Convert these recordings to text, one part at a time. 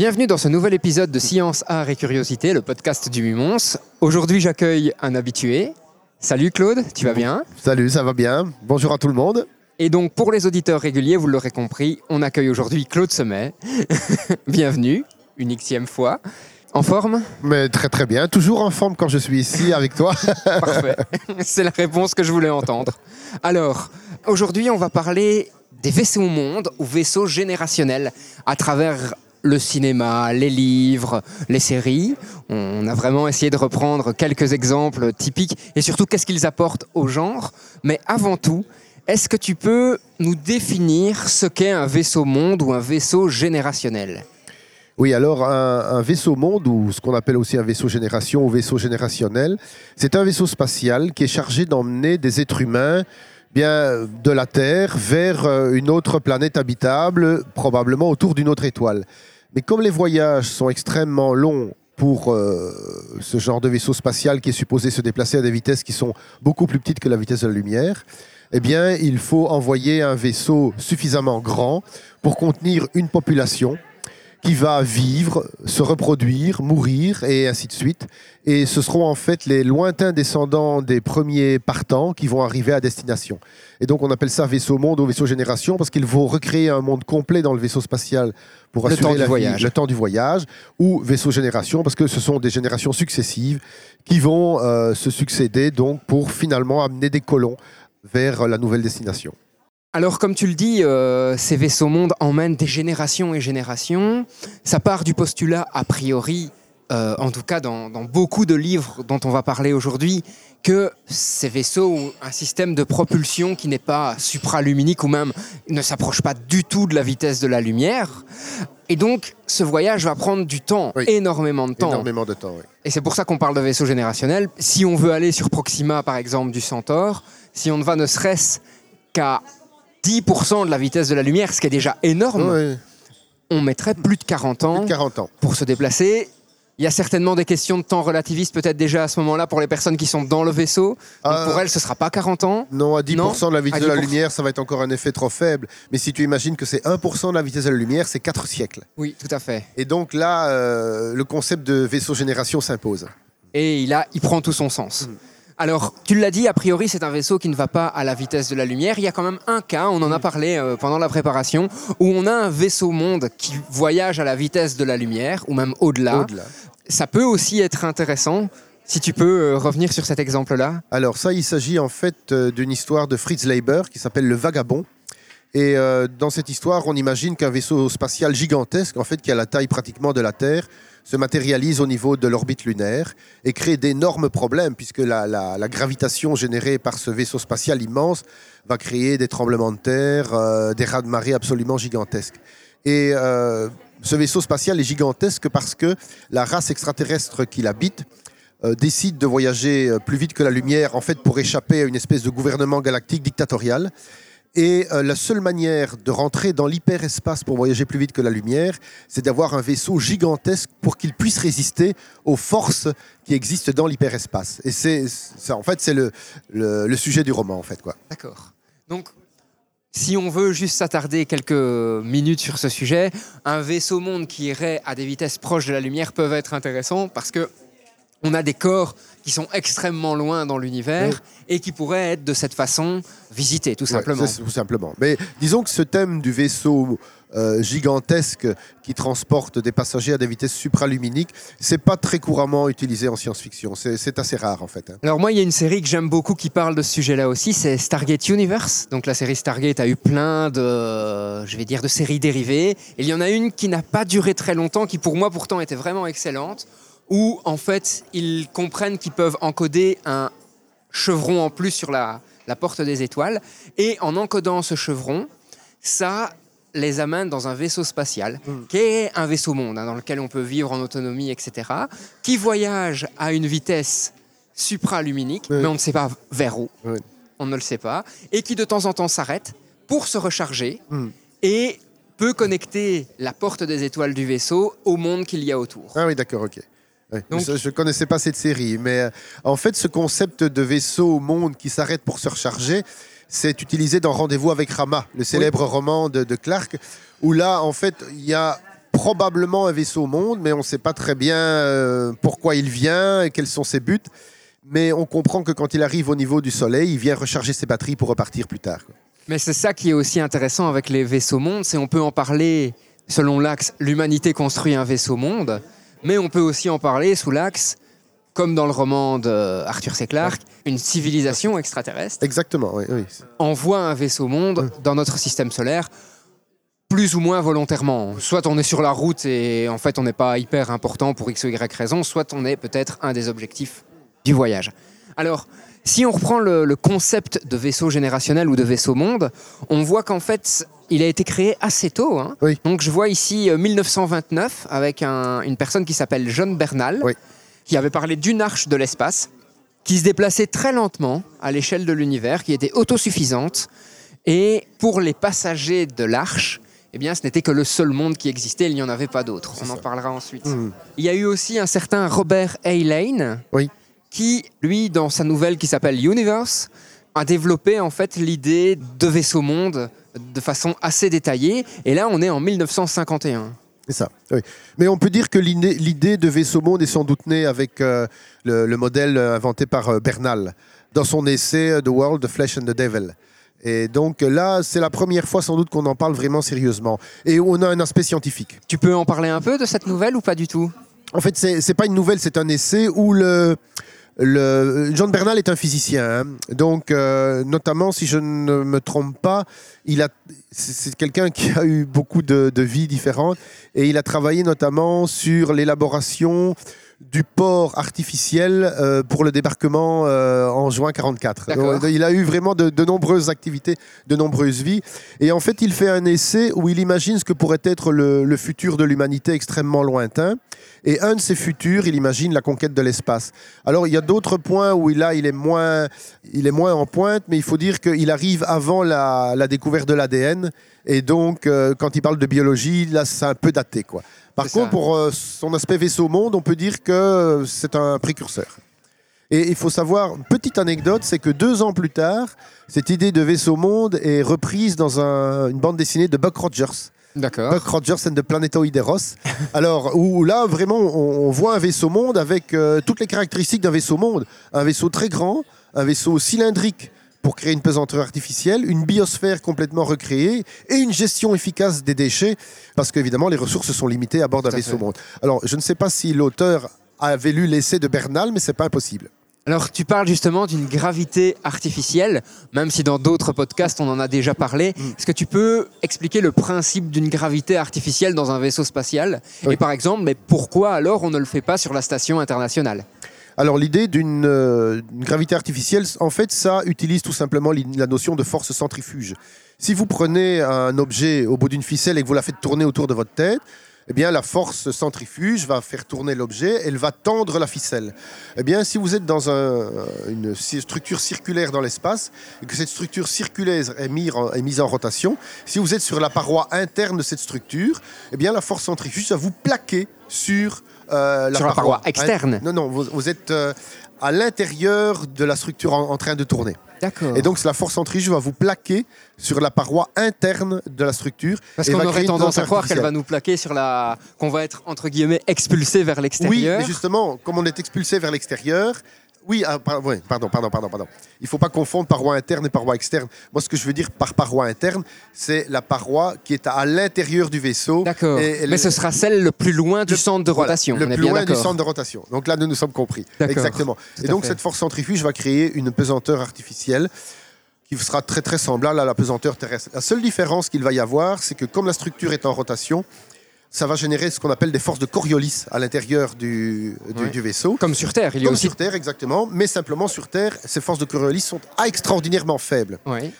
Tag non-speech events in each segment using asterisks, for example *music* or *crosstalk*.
Bienvenue dans ce nouvel épisode de Science, Art et Curiosité, le podcast du Mumons. Aujourd'hui, j'accueille un habitué. Salut Claude, tu vas bien? Salut, ça va bien. Bonjour à tout le monde. Et donc, pour les auditeurs réguliers, vous l'aurez compris, on accueille aujourd'hui Claude Semet. *laughs* Bienvenue, une xème fois. En forme? Mais très très bien, toujours en forme quand je suis ici avec toi. *laughs* Parfait, c'est la réponse que je voulais entendre. Alors, aujourd'hui, on va parler des vaisseaux monde ou vaisseaux générationnels à travers le cinéma, les livres, les séries. On a vraiment essayé de reprendre quelques exemples typiques et surtout qu'est-ce qu'ils apportent au genre? Mais avant tout, est-ce que tu peux nous définir ce qu'est un vaisseau monde ou un vaisseau générationnel? Oui, alors un, un vaisseau monde, ou ce qu'on appelle aussi un vaisseau génération ou vaisseau générationnel, c'est un vaisseau spatial qui est chargé d'emmener des êtres humains bien de la Terre vers euh, une autre planète habitable, probablement autour d'une autre étoile. Mais comme les voyages sont extrêmement longs pour euh, ce genre de vaisseau spatial qui est supposé se déplacer à des vitesses qui sont beaucoup plus petites que la vitesse de la lumière, eh bien, il faut envoyer un vaisseau suffisamment grand pour contenir une population qui va vivre, se reproduire, mourir et ainsi de suite. Et ce seront en fait les lointains descendants des premiers partants qui vont arriver à destination. Et donc on appelle ça vaisseau monde ou vaisseau génération parce qu'il faut recréer un monde complet dans le vaisseau spatial pour Le assurer temps du la vie- voyage. le temps du voyage ou vaisseau génération parce que ce sont des générations successives qui vont euh, se succéder donc pour finalement amener des colons vers la nouvelle destination. Alors, comme tu le dis, euh, ces vaisseaux mondes emmènent des générations et générations. Ça part du postulat, a priori, euh, en tout cas dans, dans beaucoup de livres dont on va parler aujourd'hui, que ces vaisseaux ont un système de propulsion qui n'est pas supraluminique ou même ne s'approche pas du tout de la vitesse de la lumière. Et donc, ce voyage va prendre du temps, Oui. énormément de temps. Énormément de temps, oui. Et c'est pour ça qu'on parle de vaisseau générationnel. Si on veut aller sur Proxima, par exemple, du Centaure, si on ne va ne serait-ce qu'à 10% de la vitesse de la lumière, ce qui est déjà énorme, on mettrait plus de 40 ans plus de 40 ans. pour se déplacer. Il y a certainement des questions de temps relativistes peut-être déjà à ce moment-là pour les personnes qui sont dans le vaisseau. Donc Euh, pour elles, ce sera pas 40 ans. Non, à 10% de la vitesse de la 10%. lumière, ça va être encore un effet trop faible. Mais si tu imagines que c'est 1% de la vitesse de la lumière, c'est 4 siècles. Oui, tout à fait. Et donc là, euh, le concept de vaisseau génération s'impose. Et il, a, il prend tout son sens. Mm. Alors, tu l'as dit, a priori, c'est un vaisseau qui ne va pas à la vitesse de la lumière. Il y a quand même un cas, on Mm. en a parlé euh, pendant la préparation, où on a un vaisseau monde qui voyage à la vitesse de la lumière, ou même au-delà. Au-delà. Ça peut aussi être intéressant, si tu peux euh, revenir sur cet exemple-là. Alors ça, il s'agit en fait euh, d'une histoire de Fritz Leiber qui s'appelle Le Vagabond. Et euh, dans cette histoire, on imagine qu'un vaisseau spatial gigantesque, en fait, qui a la taille pratiquement de la Terre, se matérialise au niveau de l'orbite lunaire et crée d'énormes problèmes puisque la, gravitation générée par ce vaisseau spatial immense va créer des tremblements de terre, euh, des raz de marée absolument gigantesques. Et euh, ce vaisseau spatial est gigantesque parce que la race extraterrestre qui l'habite euh, décide de voyager plus vite que la lumière, en fait, pour échapper à une espèce de gouvernement galactique dictatorial. Et euh, la seule manière de rentrer dans l'hyperespace pour voyager plus vite que la lumière, c'est d'avoir un vaisseau gigantesque pour qu'il puisse résister aux forces qui existent dans l'hyperespace. Et c'est, en fait, c'est le, le, le sujet du roman, en fait, quoi. D'accord. Donc, si on veut juste s'attarder quelques minutes sur ce sujet, un vaisseau monde qui irait à des vitesses proches de la lumière peuvent être intéressants parce que on a des corps qui sont extrêmement loin dans l'univers et qui pourraient être de cette façon visités, tout simplement. Ouais, tout simplement. Mais disons que ce thème du vaisseau euh, gigantesque qui transporte des passagers à des vitesses supraluminiques, c'est pas très couramment utilisé en science-fiction. C'est c'est assez rare, en fait. hein. Alors moi, il y a une série que j'aime beaucoup qui parle de ce sujet-là aussi, c'est Stargate Universe. Donc la série Stargate a eu plein de, je vais dire, de séries dérivées. Et il y en a une qui n'a pas duré très longtemps, qui pour moi pourtant était vraiment excellente, où en fait ils comprennent qu'ils peuvent encoder un chevron en plus sur la, la porte des étoiles. Et en encodant ce chevron, ça les amène dans un vaisseau spatial, Mm. qui est un vaisseau monde, hein, dans lequel on peut vivre en autonomie, etc., qui voyage à une vitesse supraluminique, Oui. mais on ne sait pas vers où, Oui. on ne le sait pas, et qui de temps en temps s'arrête pour se recharger Mm. et peut connecter la porte des étoiles du vaisseau au monde qu'il y a autour. Ah oui, d'accord, ok. Donc- je ne connaissais pas cette série, mais euh, en fait, ce concept de vaisseau au monde qui s'arrête pour se recharger, c'est utilisé dans Rendez-vous avec Rama, le célèbre roman de, de Clark, où là, en fait, il y a probablement un vaisseau au monde, mais on ne sait pas très bien euh, pourquoi il vient et quels sont ses buts. Mais on comprend que quand il arrive au niveau du Soleil, il vient recharger ses batteries pour repartir plus tard. quoi. Mais c'est ça qui est aussi intéressant avec les vaisseaux mondes, c'est on peut en parler selon l'axe l'humanité construit un vaisseau monde, mais on peut aussi en parler sous l'axe, comme dans le roman de Arthur C. Clarke, une civilisation extraterrestre Exactement, oui. oui. envoie un vaisseau monde dans notre système solaire plus ou moins volontairement. Soit on est sur la route et en fait on n'est pas hyper important pour x ou y raison, soit on est peut-être un des objectifs du voyage. Alors, si on reprend le, le concept de vaisseau générationnel ou de vaisseau monde, on voit qu'en fait il a été créé assez tôt. hein. Oui. Donc je vois ici euh, 1929 avec un- une personne qui s'appelle John Bernal, Oui. qui avait parlé d'une arche de l'espace qui se déplaçait très lentement à l'échelle de l'univers, qui était autosuffisante. Et pour les passagers de l'arche, eh bien, ce n'était que le seul monde qui existait, il n'y en avait pas d'autre. On en parlera ensuite. Mhm. Il y a eu aussi un certain Robert A. Lane, Oui. qui, lui, dans sa nouvelle qui s'appelle Universe, a développé en fait l'idée de vaisseau monde de façon assez détaillée. Et là, on est en 1951. C'est ça, oui. Mais on peut dire que l'idée de vaisseau monde est sans doute née avec euh, le, le modèle euh, inventé par euh, Bernal dans son essai The World, The Flesh and the Devil. Et donc là, c'est la première fois sans doute qu'on en parle vraiment sérieusement. Et on a un aspect scientifique. Tu peux en parler un peu de cette nouvelle ou pas du tout? En fait, c'est pas une nouvelle, c'est un essai où le, le John Bernal est un physicien. hein. Donc, euh, notamment, si je ne me trompe pas, il a c'est quelqu'un qui a eu beaucoup de, de vies différentes et il a travaillé notamment sur l'élaboration du port artificiel euh, pour le débarquement euh, en juin 44. D'accord. Donc, il a eu vraiment de, de nombreuses activités, de nombreuses vies. Et en fait, il fait un essai où il imagine ce que pourrait être le, le futur de l'humanité extrêmement lointain. Et un de ces futurs, il imagine la conquête de l'espace. Alors, il y a d'autres points où là, il est moins, il est moins en pointe, mais il faut dire qu'il arrive avant la, la découverte de l'ADN. Et donc, euh, quand il parle de biologie, là, c'est un peu daté. Quoi. Par contre, ça. pour euh, son aspect vaisseau monde, on peut dire que c'est un précurseur. Et il faut savoir, une petite anecdote, c'est que deux ans plus tard, cette idée de vaisseau monde est reprise dans un- une bande dessinée de Buck Rogers. D'accord. Buck Rogers and the Planetoideros. Alors, où là, vraiment, on, on voit un vaisseau monde avec euh, toutes les caractéristiques d'un vaisseau monde. Un vaisseau très grand, un vaisseau cylindrique pour créer une pesanteur artificielle, une biosphère complètement recréée et une gestion efficace des déchets, parce qu'évidemment, les ressources sont limitées à bord d'un vaisseau monde. Alors, je ne sais pas si l'auteur avait lu l'essai de Bernal, mais c'est pas impossible. Alors, tu parles justement d'une gravité artificielle, même si dans d'autres podcasts on en a déjà parlé. Mm. Est-ce que tu peux expliquer le principe d'une gravité artificielle dans un vaisseau spatial? Oui. Et par exemple, mais pourquoi alors on ne le fait pas sur la station internationale? Alors l'idée d'une euh, une gravité artificielle, en fait, ça utilise tout simplement la notion de force centrifuge. Si vous prenez un objet au bout d'une ficelle et que vous la faites tourner autour de votre tête, eh bien la force centrifuge va faire tourner l'objet, elle va tendre la ficelle. Eh bien, si vous êtes dans un- une structure circulaire dans l'espace et que cette structure circulaire est, mise en- est mise en rotation, si vous êtes sur la paroi interne de cette structure, eh bien la force centrifuge va vous plaquer sur euh, Sur la paroi externe. non, non, vous, vous êtes euh, à l'intérieur de la structure en, en train de tourner. D'accord. Et donc, la force centrifuge va vous plaquer sur la paroi interne de la structure. Parce qu'on aurait tendance à croire qu'elle va nous plaquer sur la. qu'on va être entre guillemets expulsé vers Oui, l'extérieur. mais justement, comme on est expulsé vers l'extérieur, oui, ah, par- ouais, pardon, pardon, pardon, pardon. Il ne faut pas confondre paroi interne et paroi externe. Moi, ce que je veux dire par paroi interne, c'est la paroi qui est à l'intérieur du vaisseau. D'accord. Mais ce sera celle le plus loin du Le- centre de Voilà, rotation. le on est plus bien loin du centre de rotation. Donc là, nous nous sommes compris. D'accord, Exactement. tout Et donc, fait. cette force centrifuge va créer une pesanteur artificielle qui sera très très semblable à la pesanteur terrestre. La seule différence qu'il va y avoir, c'est que comme la structure est en rotation, ça va générer ce qu'on appelle des forces de Coriolis à l'intérieur du, du- Ouais. du vaisseau. Comme sur Terre, il y a Comme aussi. sur Terre, exactement. Mais simplement sur Terre, ces forces de Coriolis sont extraordinairement faibles.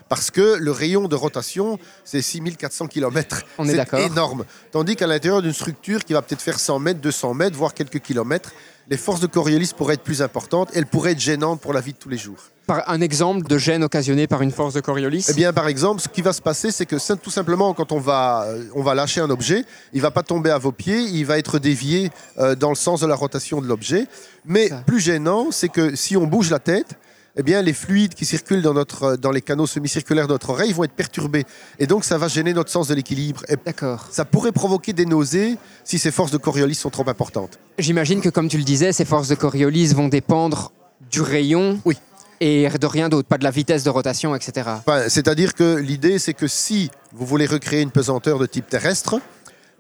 Parce que le rayon de rotation, c'est 6400 km. On est d'accord. énorme. Tandis qu'à l'intérieur d'une structure qui va peut-être faire 100 mètres, 200 mètres, voire quelques kilomètres, les forces de Coriolis pourraient être plus importantes. Elles pourraient être gênantes pour la vie de tous les jours. Par un exemple de gêne occasionné par une force de Coriolis. Eh bien, par exemple, ce qui va se passer, c'est que tout simplement, quand on va, euh, on va lâcher un objet, il va pas tomber à vos pieds, il va être dévié euh, dans le sens de la rotation de l'objet. Mais Ça. plus gênant, c'est que si on bouge la tête, eh bien, les fluides qui circulent dans, notre, euh, dans les canaux semi-circulaires de notre oreille vont être perturbés. Et donc, ça va gêner notre sens de l'équilibre. D'accord. ça pourrait provoquer des nausées si ces forces de Coriolis sont trop importantes. J'imagine que, comme tu le disais, ces forces de Coriolis vont dépendre du rayon. Oui. Et de rien d'autre, pas de la vitesse de rotation, etc. Enfin, C'est-à-dire que l'idée, c'est que si vous voulez recréer une pesanteur de type terrestre,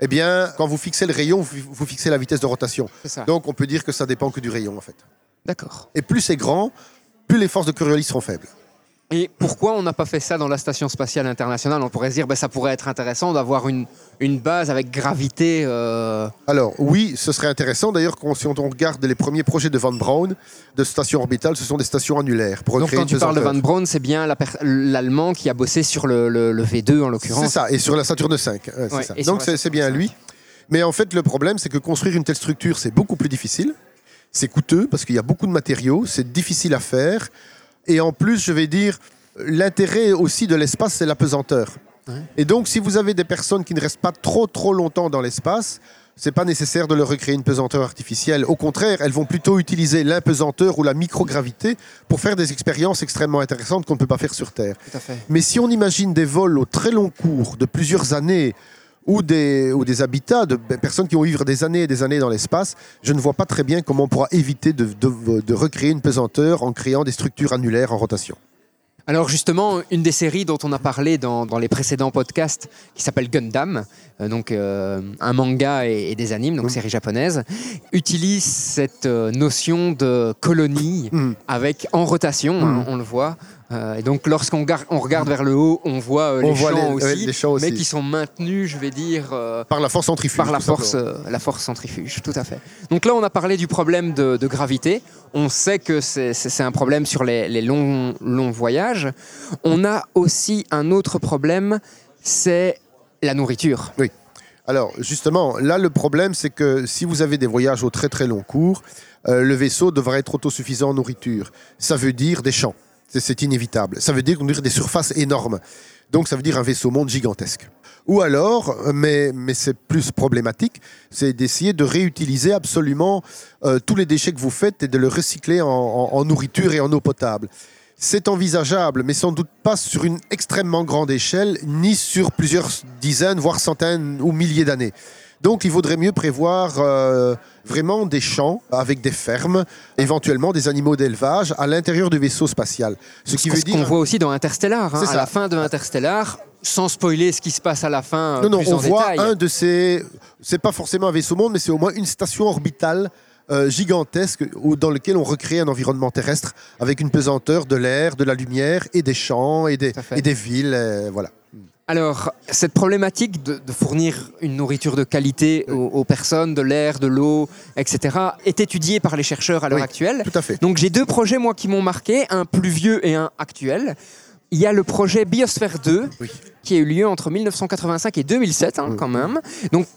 eh bien, quand vous fixez le rayon, vous, fixez la vitesse de rotation. Ça. Donc, on peut dire que ça dépend que du rayon, en fait. D'accord. Et plus c'est grand, plus les forces de Coriolis seront faibles. Et pourquoi on n'a pas fait ça dans la Station spatiale internationale? On pourrait se dire, ben, ça pourrait être intéressant d'avoir une, une base avec gravité. euh, Alors, oui, ce serait intéressant. D'ailleurs, si on regarde les premiers projets de Van Braun, de stations orbitales, ce sont des stations annulaires. Pour Donc quand tu parles de. Van Braun, c'est bien l'Allemand qui a bossé sur le, le- le V2 en C'est l'occurrence. ça, et sur la Saturne 5. euh, c'est Ouais, ça. Donc, c'est c'est bien lui. Mais en fait, le problème, c'est que construire une telle structure, c'est beaucoup plus difficile. C'est coûteux parce qu'il y a beaucoup de matériaux, c'est difficile à faire. Et en plus, je vais dire, l'intérêt aussi de l'espace, c'est la pesanteur. Ouais. Et donc, si vous avez des personnes qui ne restent pas trop, trop longtemps dans l'espace, c'est pas nécessaire de leur recréer une pesanteur artificielle. Au contraire, elles vont plutôt utiliser l'impesanteur ou la microgravité pour faire des expériences extrêmement intéressantes qu'on ne peut pas faire sur Terre. Tout à fait. Mais si on imagine des vols au très long cours de plusieurs années ou des, ou des habitats de b- personnes qui vont vivre des années et des années dans l'espace, je ne vois pas très bien comment on pourra éviter de, de- de recréer une pesanteur en créant des structures annulaires en rotation. Alors justement, une des séries dont on a parlé dans, dans les précédents podcasts, qui s'appelle Gundam, euh, donc euh, un manga et, et des animes, donc Mm. série japonaise, utilise cette euh, notion de colonie Mm. avec en rotation, hein, Mm. on le voit. Euh, et donc lorsqu'on on regarde vers le haut, on voit euh, les voit champs les- aussi, ouais, les champs mais qui sont maintenus, je vais dire, euh, Par la force centrifuge. par la force, la force centrifuge, tout à fait. Donc là, on a parlé du problème de, de gravité. On sait que c'est- un problème sur les, les longs, longs voyages. On a aussi un autre problème, c'est la nourriture. Alors, justement, là, le problème, c'est que si vous avez des voyages au très très long cours, le vaisseau devra être autosuffisant en nourriture. Ça veut dire des champs. C'est- inévitable. Ça veut dire conduire des surfaces énormes. Donc, ça veut dire un vaisseau monde gigantesque. Ou alors, mais, mais c'est plus problématique, c'est d'essayer de réutiliser absolument euh, tous les déchets que vous faites et de le recycler en nourriture et en eau potable. C'est envisageable, mais sans doute pas sur une extrêmement grande échelle, ni sur plusieurs dizaines, voire centaines ou milliers d'années. Donc il vaudrait mieux prévoir euh, vraiment des champs avec des fermes, éventuellement des animaux d'élevage à l'intérieur du vaisseau spatial. Ce qui Ce veut qu'on dire... voit aussi dans Interstellar. hein. C'est à ça. la fin de Interstellar, sans spoiler ce qui se passe à la fin euh, Non, non, plus on en voit détail. un de ces... C'est pas forcément un vaisseau monde, mais c'est au moins une station orbitale euh, gigantesque où- dans lequel on recrée un environnement terrestre avec une pesanteur de l'air, de la lumière et des champs et des, et des villes. euh, voilà. Alors, cette problématique de, de fournir une nourriture de qualité aux, aux personnes, de l'air, de l'eau, etc., est étudiée par les chercheurs à l'heure Oui. actuelle. Tout à fait. Donc j'ai deux projets, moi, qui m'ont marqué, un plus vieux et un actuel. Il y a le projet Biosphère 2, Oui. qui a eu lieu entre 1985 et 2007, hein, Oui. quand même. Donc,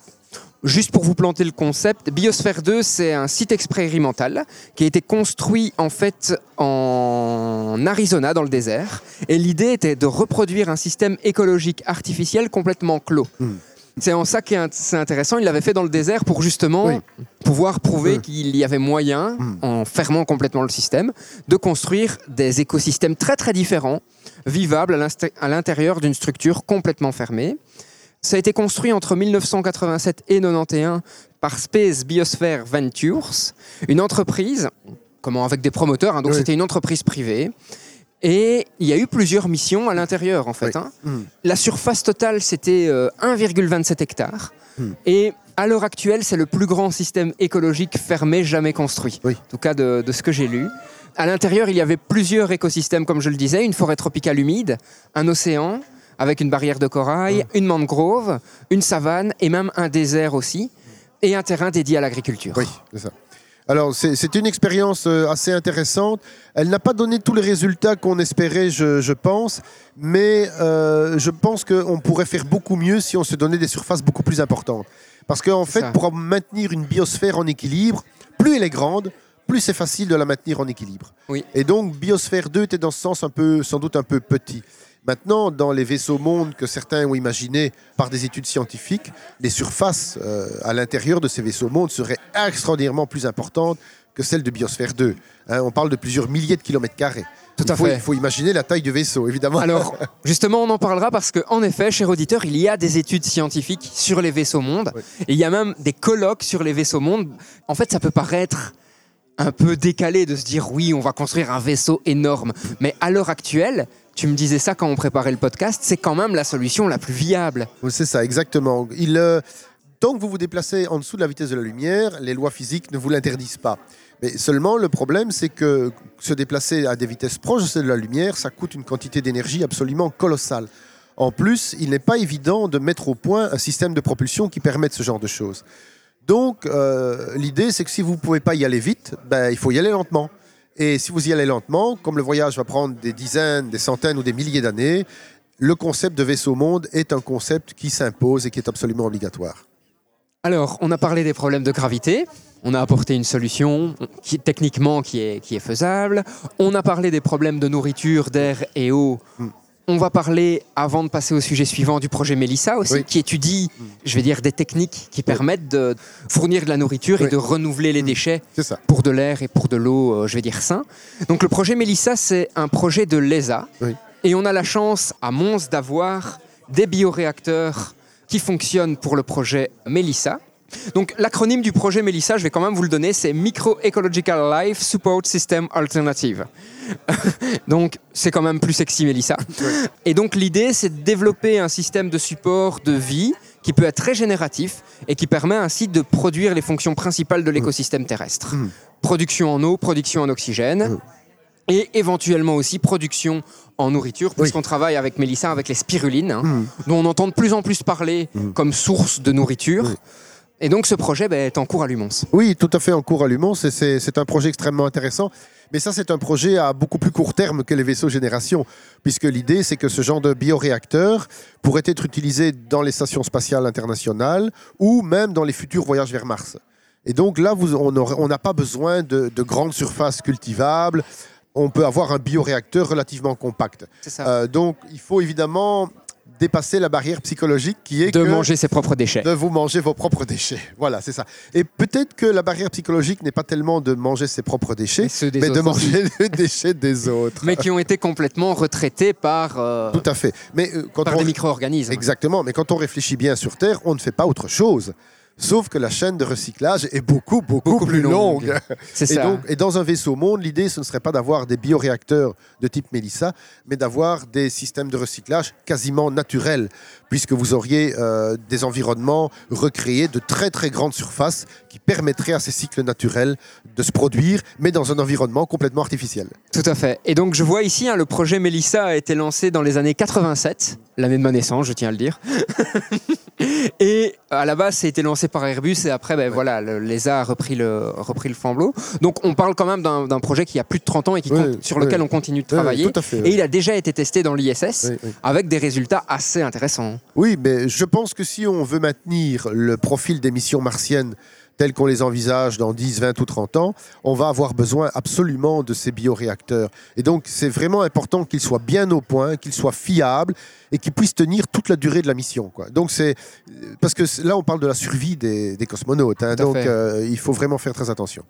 juste pour vous planter le concept, Biosphère 2, c'est un site expérimental qui a été construit, en fait, en Arizona, dans le désert. Et l'idée était de reproduire un système écologique artificiel complètement clos. Mm. C'est en ça que c'est intéressant. Il l'avait fait dans le désert pour justement Oui. pouvoir prouver qu'il y avait moyen, Mm. en fermant complètement le système, de construire des écosystèmes très très différents, vivables à l'intérieur d'une structure complètement fermée. Ça a été construit entre 1987 et 91 par Space Biosphere Ventures, une entreprise, comment avec des promoteurs, hein, donc Oui. c'était une entreprise privée. Et il y a eu plusieurs missions à l'intérieur en fait. Oui. hein. Mm. La surface totale, c'était euh, 1,27 hectares. Hmm. Et à l'heure actuelle, c'est le plus grand système écologique fermé jamais construit. Oui. En tout cas, de, de ce que j'ai lu. À l'intérieur, il y avait plusieurs écosystèmes, comme je le disais, une forêt tropicale humide, un océan, avec une barrière de corail, une mangrove, une savane et même un désert aussi, et un terrain dédié à l'agriculture. Oui, c'est ça. Alors, c'est une expérience euh, assez intéressante. Elle n'a pas donné tous les résultats qu'on espérait, je, je pense, mais euh, je pense qu'on pourrait faire beaucoup mieux si on se donnait des surfaces beaucoup plus importantes. Parce qu'en fait, ça. pour maintenir une biosphère en équilibre, plus elle est grande, plus c'est facile de la maintenir en équilibre. Oui. Et donc, Biosphère 2 était dans ce sens un peu, sans doute un peu petit. Maintenant, dans les vaisseaux mondes que certains ont imaginés par des études scientifiques, les surfaces euh, à l'intérieur de ces vaisseaux mondes seraient extraordinairement plus importantes que celles de Biosphère 2. Hein, on parle de plusieurs milliers de kilomètres carrés. Tout à il faut, fait. Il faut imaginer la taille du vaisseau, évidemment. Alors, *laughs* justement, on en parlera parce qu'en effet, cher auditeur, il y a des études scientifiques sur les vaisseaux mondes. Et il y a même des colloques sur les vaisseaux mondes. En fait, ça peut paraître un peu décalé de se dire oui, on va construire un vaisseau énorme. Mais à l'heure actuelle, tu me disais ça quand on préparait le podcast, c'est quand même la solution la plus viable. C'est ça, exactement. Il, euh, tant que vous vous déplacez en dessous de la vitesse de la lumière, les lois physiques ne vous l'interdisent pas. Mais seulement, le problème, c'est que se déplacer à des vitesses proches de la lumière, ça coûte une quantité d'énergie absolument colossale. En plus, il n'est pas évident de mettre au point un système de propulsion qui permette ce genre de choses. Donc, euh, l'idée, c'est que si vous ne pouvez pas y aller vite, ben, il faut y aller lentement. Et si vous y allez lentement, comme le voyage va prendre des dizaines, des centaines ou des milliers d'années, le concept de vaisseau monde est un concept qui s'impose et qui est absolument obligatoire. Alors, on a parlé des problèmes de gravité. On a apporté une solution qui, techniquement qui est, qui est faisable. On a parlé des problèmes de nourriture, d'air et eau. On va parler, avant de passer au sujet suivant, du projet Mélissa aussi, Oui. qui étudie, je vais dire, des techniques qui permettent de fournir de la nourriture et de renouveler les Mm. déchets ça. pour de l'air et pour de l'eau, euh, je vais dire, sain. Donc le projet Mélissa, c'est un projet de l'ESA. Oui. Et on a la chance à Mons d'avoir des bioréacteurs qui fonctionnent pour le projet Mélissa. Donc l'acronyme du projet Mélissa, je vais quand même vous le donner, c'est Micro Ecological Life Support System Alternative. *laughs* donc c'est quand même plus sexy Mélissa. Et donc l'idée, c'est de développer un système de support de vie qui peut être très génératif et qui permet ainsi de produire les fonctions principales de l'écosystème terrestre. Mm. Production en eau, production en oxygène. Mm. Et éventuellement aussi production en nourriture, puisqu'on travaille avec Mélissa avec les spirulines, hein, Mm. dont on entend de plus en plus parler Mm. comme source de nourriture. Et donc ce projet ben, est en cours à Lumons. Oui, tout à fait en cours à Lumont. C'est- un projet extrêmement intéressant. Mais ça, c'est un projet à beaucoup plus court terme que les vaisseaux génération, puisque l'idée, c'est que ce genre de bioréacteur pourrait être utilisé dans les stations spatiales internationales ou même dans les futurs voyages vers Mars. Et donc là, vous- on n'a pas besoin de, de grandes surfaces cultivables. On peut avoir un bioréacteur relativement compact. C'est ça. Euh, donc, il faut évidemment dépasser la barrière psychologique qui est de que manger ses propres déchets. de vous manger vos propres déchets. *laughs* Voilà, c'est ça. Et peut-être que la barrière psychologique n'est pas tellement de manger ses propres déchets, mais de manger les *laughs* déchets des autres. Mais qui ont été complètement retraités par, euh, Tout à fait. Mais euh, quand par on... des micro-organismes. Exactement, mais quand on réfléchit bien sur Terre, on ne fait pas autre chose. Sauf que la chaîne de recyclage est beaucoup, beaucoup, Beaucoup plus longue. longue. *laughs* C'est Et, ça. donc, et dans un vaisseau monde, l'idée, ce ne serait pas d'avoir des bioréacteurs de type Mélissa, mais d'avoir des systèmes de recyclage quasiment naturels, puisque vous auriez euh, des environnements recréés de très très grandes surfaces qui permettraient à ces cycles naturels de se produire, mais dans un environnement complètement artificiel. Tout à fait. Et donc, je vois ici, hein, le projet Mélissa a été lancé dans les années 87, l'année de ma naissance, je tiens à le dire. *laughs* et à la base, ça a été lancé par Airbus et après, ben, voilà, le- l'ESA a repris le, repris le flambeau. Donc, on parle quand même d'un d'un projet qui a plus de 30 ans et qui compte- sur lequel on continue de travailler. fait, Et il a déjà été testé dans l'ISS avec des résultats assez intéressants. Oui, mais je pense que si on veut maintenir le profil des missions martiennes telles qu'on les envisage dans 10, 20 ou 30 ans, on va avoir besoin absolument de ces bioréacteurs. Et donc, c'est vraiment important qu'ils soient bien au point, qu'ils soient fiables et qu'ils puissent tenir toute la durée de la mission. Quoi. Donc, c'est parce que là, on parle de la survie des, des cosmonautes. hein. Donc, euh, il faut vraiment faire très attention.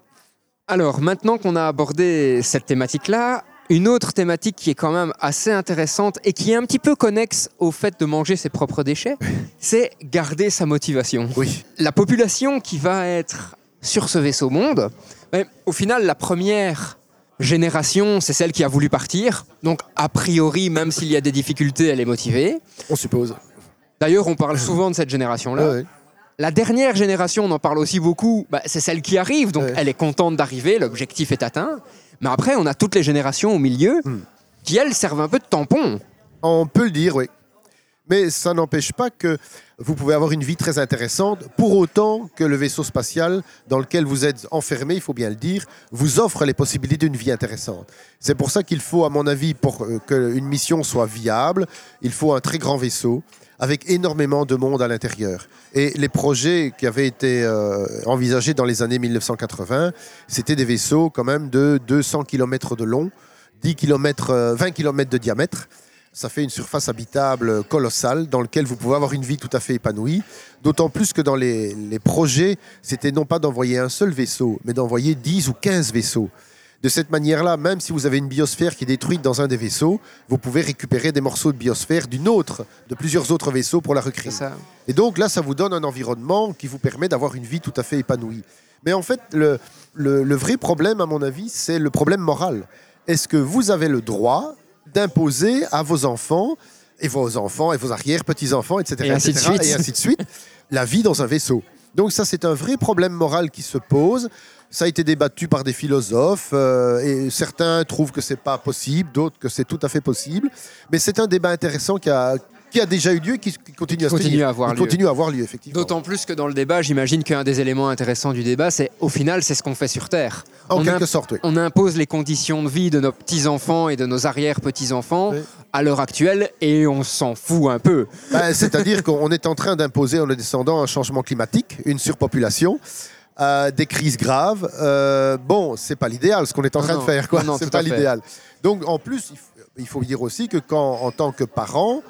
Alors, maintenant qu'on a abordé cette thématique-là, une autre thématique qui est quand même assez intéressante et qui est un petit peu connexe au fait de manger ses propres déchets, c'est garder sa motivation. Oui, La population qui va être sur ce vaisseau monde, ben, au final, la première génération, c'est celle qui a voulu partir. Donc, a priori, même s'il y a des difficultés, elle est motivée. on suppose. D'ailleurs, on parle souvent de cette génération-là. Ouais, ouais. La dernière génération, on en parle aussi beaucoup, bah, c'est celle qui arrive, donc Ouais. elle est contente d'arriver, l'objectif est atteint. Mais après, on a toutes les générations au milieu Hmm. qui, elles, servent un peu de tampon. On peut le dire, oui. Mais ça n'empêche pas que vous pouvez avoir une vie très intéressante, pour autant que le vaisseau spatial dans lequel vous êtes enfermé, il faut bien le dire, vous offre les possibilités d'une vie intéressante. C'est pour ça qu'il faut, à mon avis, pour euh, qu'une mission soit viable, il faut un très grand vaisseau avec énormément de monde à l'intérieur. Et les projets qui avaient été euh, envisagés dans les années 1980, c'était des vaisseaux quand même de 200 km de long, 10 km, 20 km de diamètre. Ça fait une surface habitable colossale dans laquelle vous pouvez avoir une vie tout à fait épanouie. D'autant plus que dans les, les projets, c'était non pas d'envoyer un seul vaisseau, mais d'envoyer 10 ou 15 vaisseaux. De cette manière-là, même si vous avez une biosphère qui est détruite dans un des vaisseaux, vous pouvez récupérer des morceaux de biosphère d'une autre, de plusieurs autres vaisseaux pour la recréer. Et donc là, ça vous donne un environnement qui vous permet d'avoir une vie tout à fait épanouie. Mais en fait, le, le- le vrai problème, à mon avis, c'est le problème moral. Est-ce que vous avez le droit d'imposer à vos enfants, et vos enfants, et vos arrière-petits-enfants, etc., Et ainsi de etc., suite. et ainsi de suite, la vie dans un vaisseau? Donc ça, c'est un vrai problème moral qui se pose. Ça a été débattu par des philosophes euh, et certains trouvent que c'est pas possible, d'autres que c'est tout à fait possible. Mais c'est un débat intéressant qui a, qui a déjà eu lieu et qui, qui continue à se Continue tenir. à avoir Il lieu. continue à avoir lieu, effectivement. D'autant plus que dans le débat, j'imagine qu'un des éléments intéressants du débat, c'est au final, c'est ce qu'on fait sur Terre. En on, quelque sorte, oui. on impose les conditions de vie de nos petits-enfants et de nos arrière-petits-enfants Oui. à l'heure actuelle et on s'en fout un peu. Ben, C'est-à-dire *laughs* qu'on est en train d'imposer à nos descendants un changement climatique, une surpopulation, euh, des crises graves. Euh, bon, c'est pas l'idéal ce qu'on est en train non. de faire, quoi. C'est pas l'idéal. Donc, en plus, il faut, il faut dire aussi que quand, en tant que parent,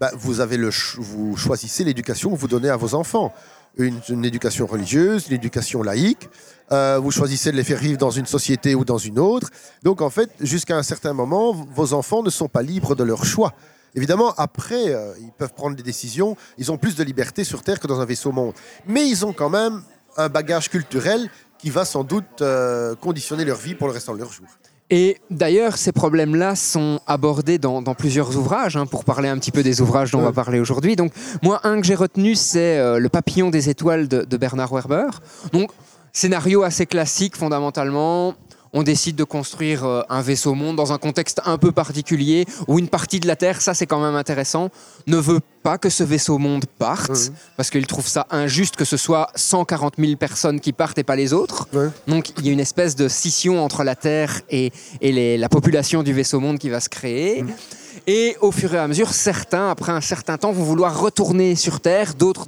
ben, vous avez le, vous choisissez l'éducation que vous donnez à vos enfants. Une, éducation religieuse, une éducation laïque. Euh, vous choisissez de les faire vivre dans une société ou dans une autre. Donc, en fait, jusqu'à un certain moment, vos enfants ne sont pas libres de leur choix. Évidemment, après, euh, ils peuvent prendre des décisions. Ils ont plus de liberté sur Terre que dans un vaisseau monde. Mais ils ont quand même un bagage culturel qui va sans doute euh, conditionner leur vie pour le restant de leur jours. Et d'ailleurs, ces problèmes-là sont abordés dans, dans plusieurs ouvrages, hein, pour parler un petit peu des ouvrages dont on va parler aujourd'hui. Donc, moi, un que j'ai retenu, c'est euh, Le papillon des étoiles de, de Bernard Werber. Donc, scénario assez classique, fondamentalement. On décide de construire euh, un vaisseau monde dans un contexte un peu particulier où une partie de la Terre, ça c'est quand même intéressant, ne veut pas que ce vaisseau monde parte parce qu'il trouve ça injuste que ce soit 140 000 personnes qui partent et pas les autres. Ouais. Donc il y a une espèce de scission entre la Terre et, et les- la population du vaisseau monde qui va se créer. Mhm. Et au fur et à mesure, certains, après un certain temps, vont vouloir retourner sur Terre, d'autres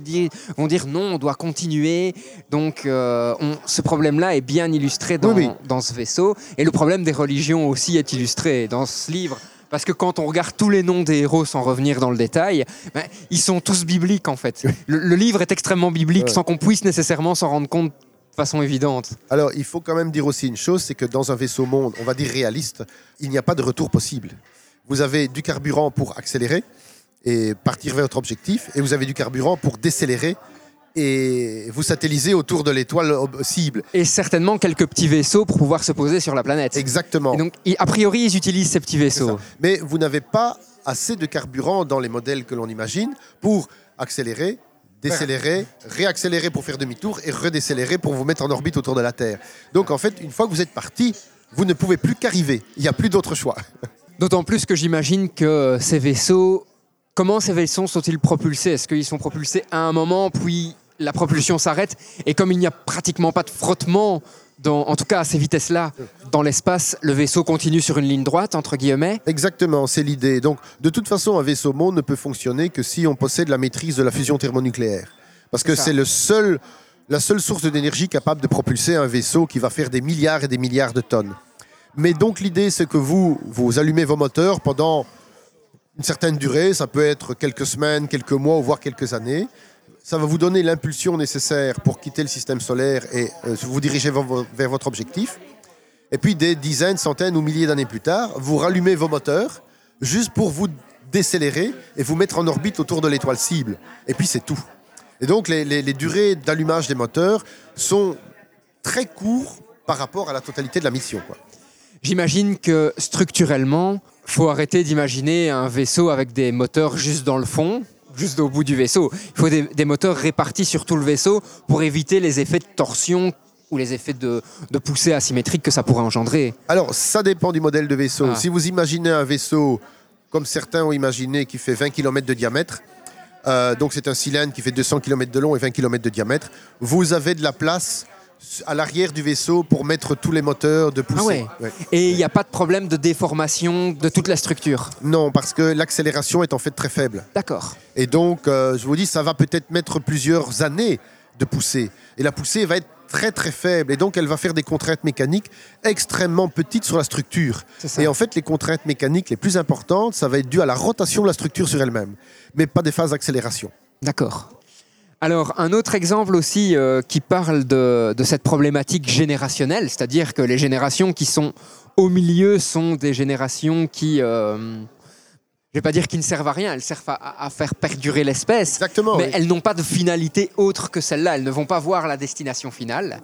vont dire non, on doit continuer. Donc euh, on- ce problème-là est bien illustré dans, Oui, oui. dans ce vaisseau. Et le problème des religions aussi est illustré dans ce livre. Parce que quand on regarde tous les noms des héros sans revenir dans le détail, ben, ils sont tous bibliques en fait. Le, le livre est extrêmement biblique Ouais. sans qu'on puisse nécessairement s'en rendre compte de façon évidente. Alors, il faut quand même dire aussi une chose, c'est que dans un vaisseau monde, on va dire réaliste, il n'y a pas de retour possible. Vous avez du carburant pour accélérer et partir vers votre objectif, et vous avez du carburant pour décélérer et vous satelliser autour de l'étoile cible. Et certainement quelques petits vaisseaux pour pouvoir se poser sur la planète. Exactement. Et donc, a priori, ils utilisent ces petits vaisseaux. Mais vous n'avez pas assez de carburant dans les modèles que l'on imagine pour accélérer, décélérer, réaccélérer pour faire demi-tour et redécélérer pour vous mettre en orbite autour de la Terre. Donc en fait, une fois que vous êtes parti, vous ne pouvez plus qu'arriver. Il n'y a plus d'autre choix. D'autant plus que j'imagine que ces vaisseaux, comment ces vaisseaux sont-ils propulsés? Est-ce qu'ils sont propulsés à un moment, puis la propulsion s'arrête? Et comme il n'y a pratiquement pas de frottement, dans, en tout cas à ces vitesses-là, dans l'espace, le vaisseau continue sur une ligne droite, entre guillemets? Exactement, c'est l'idée. Donc de toute façon, un vaisseau monde ne peut fonctionner que si on possède la maîtrise de la fusion thermonucléaire. Parce que c'est le seul, la seule source d'énergie capable de propulser un vaisseau qui va faire des milliards et des milliards de tonnes. Mais donc l'idée, c'est que vous, vous allumez vos moteurs pendant une certaine durée, ça peut être quelques semaines, quelques mois, voire quelques années. Ça va vous donner l'impulsion nécessaire pour quitter le système solaire et euh, vous diriger vers, vo- vers votre objectif. Et puis des dizaines, centaines ou milliers d'années plus tard, vous rallumez vos moteurs juste pour vous décélérer et vous mettre en orbite autour de l'étoile cible. Et puis c'est tout. Et donc les, durées d'allumage des moteurs sont très courts par rapport à la totalité de la mission. J'imagine que structurellement, faut arrêter d'imaginer un vaisseau avec des moteurs juste dans le fond, juste au bout du vaisseau. Il faut des, des moteurs répartis sur tout le vaisseau pour éviter les effets de torsion ou les effets de, de poussée asymétrique que ça pourrait engendrer. Alors, ça dépend du modèle de vaisseau. Ah. Si vous imaginez un vaisseau comme certains ont imaginé, qui fait 20 km de diamètre. Euh, donc c'est un cylindre qui fait 200 km de long et 20 km de diamètre. Vous avez de la place à l'arrière du vaisseau pour mettre tous les moteurs de poussée. Ah ouais. Ouais. Et il n'y a pas de problème de déformation de toute la structure? Non, parce que l'accélération est en fait très faible. D'accord. Et donc, euh, je vous dis, ça va peut-être mettre plusieurs années de poussée. Et la poussée va être très très faible. Et donc, elle va faire des contraintes mécaniques extrêmement petites sur la structure. Et en fait, les contraintes mécaniques les plus importantes, ça va être dû à la rotation de la structure sur elle-même, mais pas des phases d'accélération. D'accord. Alors, un autre exemple aussi euh, qui parle de, de cette problématique générationnelle, c'est-à-dire que les générations qui sont au milieu sont des générations qui, euh, je vais pas dire qui ne servent à rien, elles servent à, à faire perdurer l'espèce, Exactement. mais oui. elles n'ont pas de finalité autre que celle-là, elles ne vont pas voir la destination finale.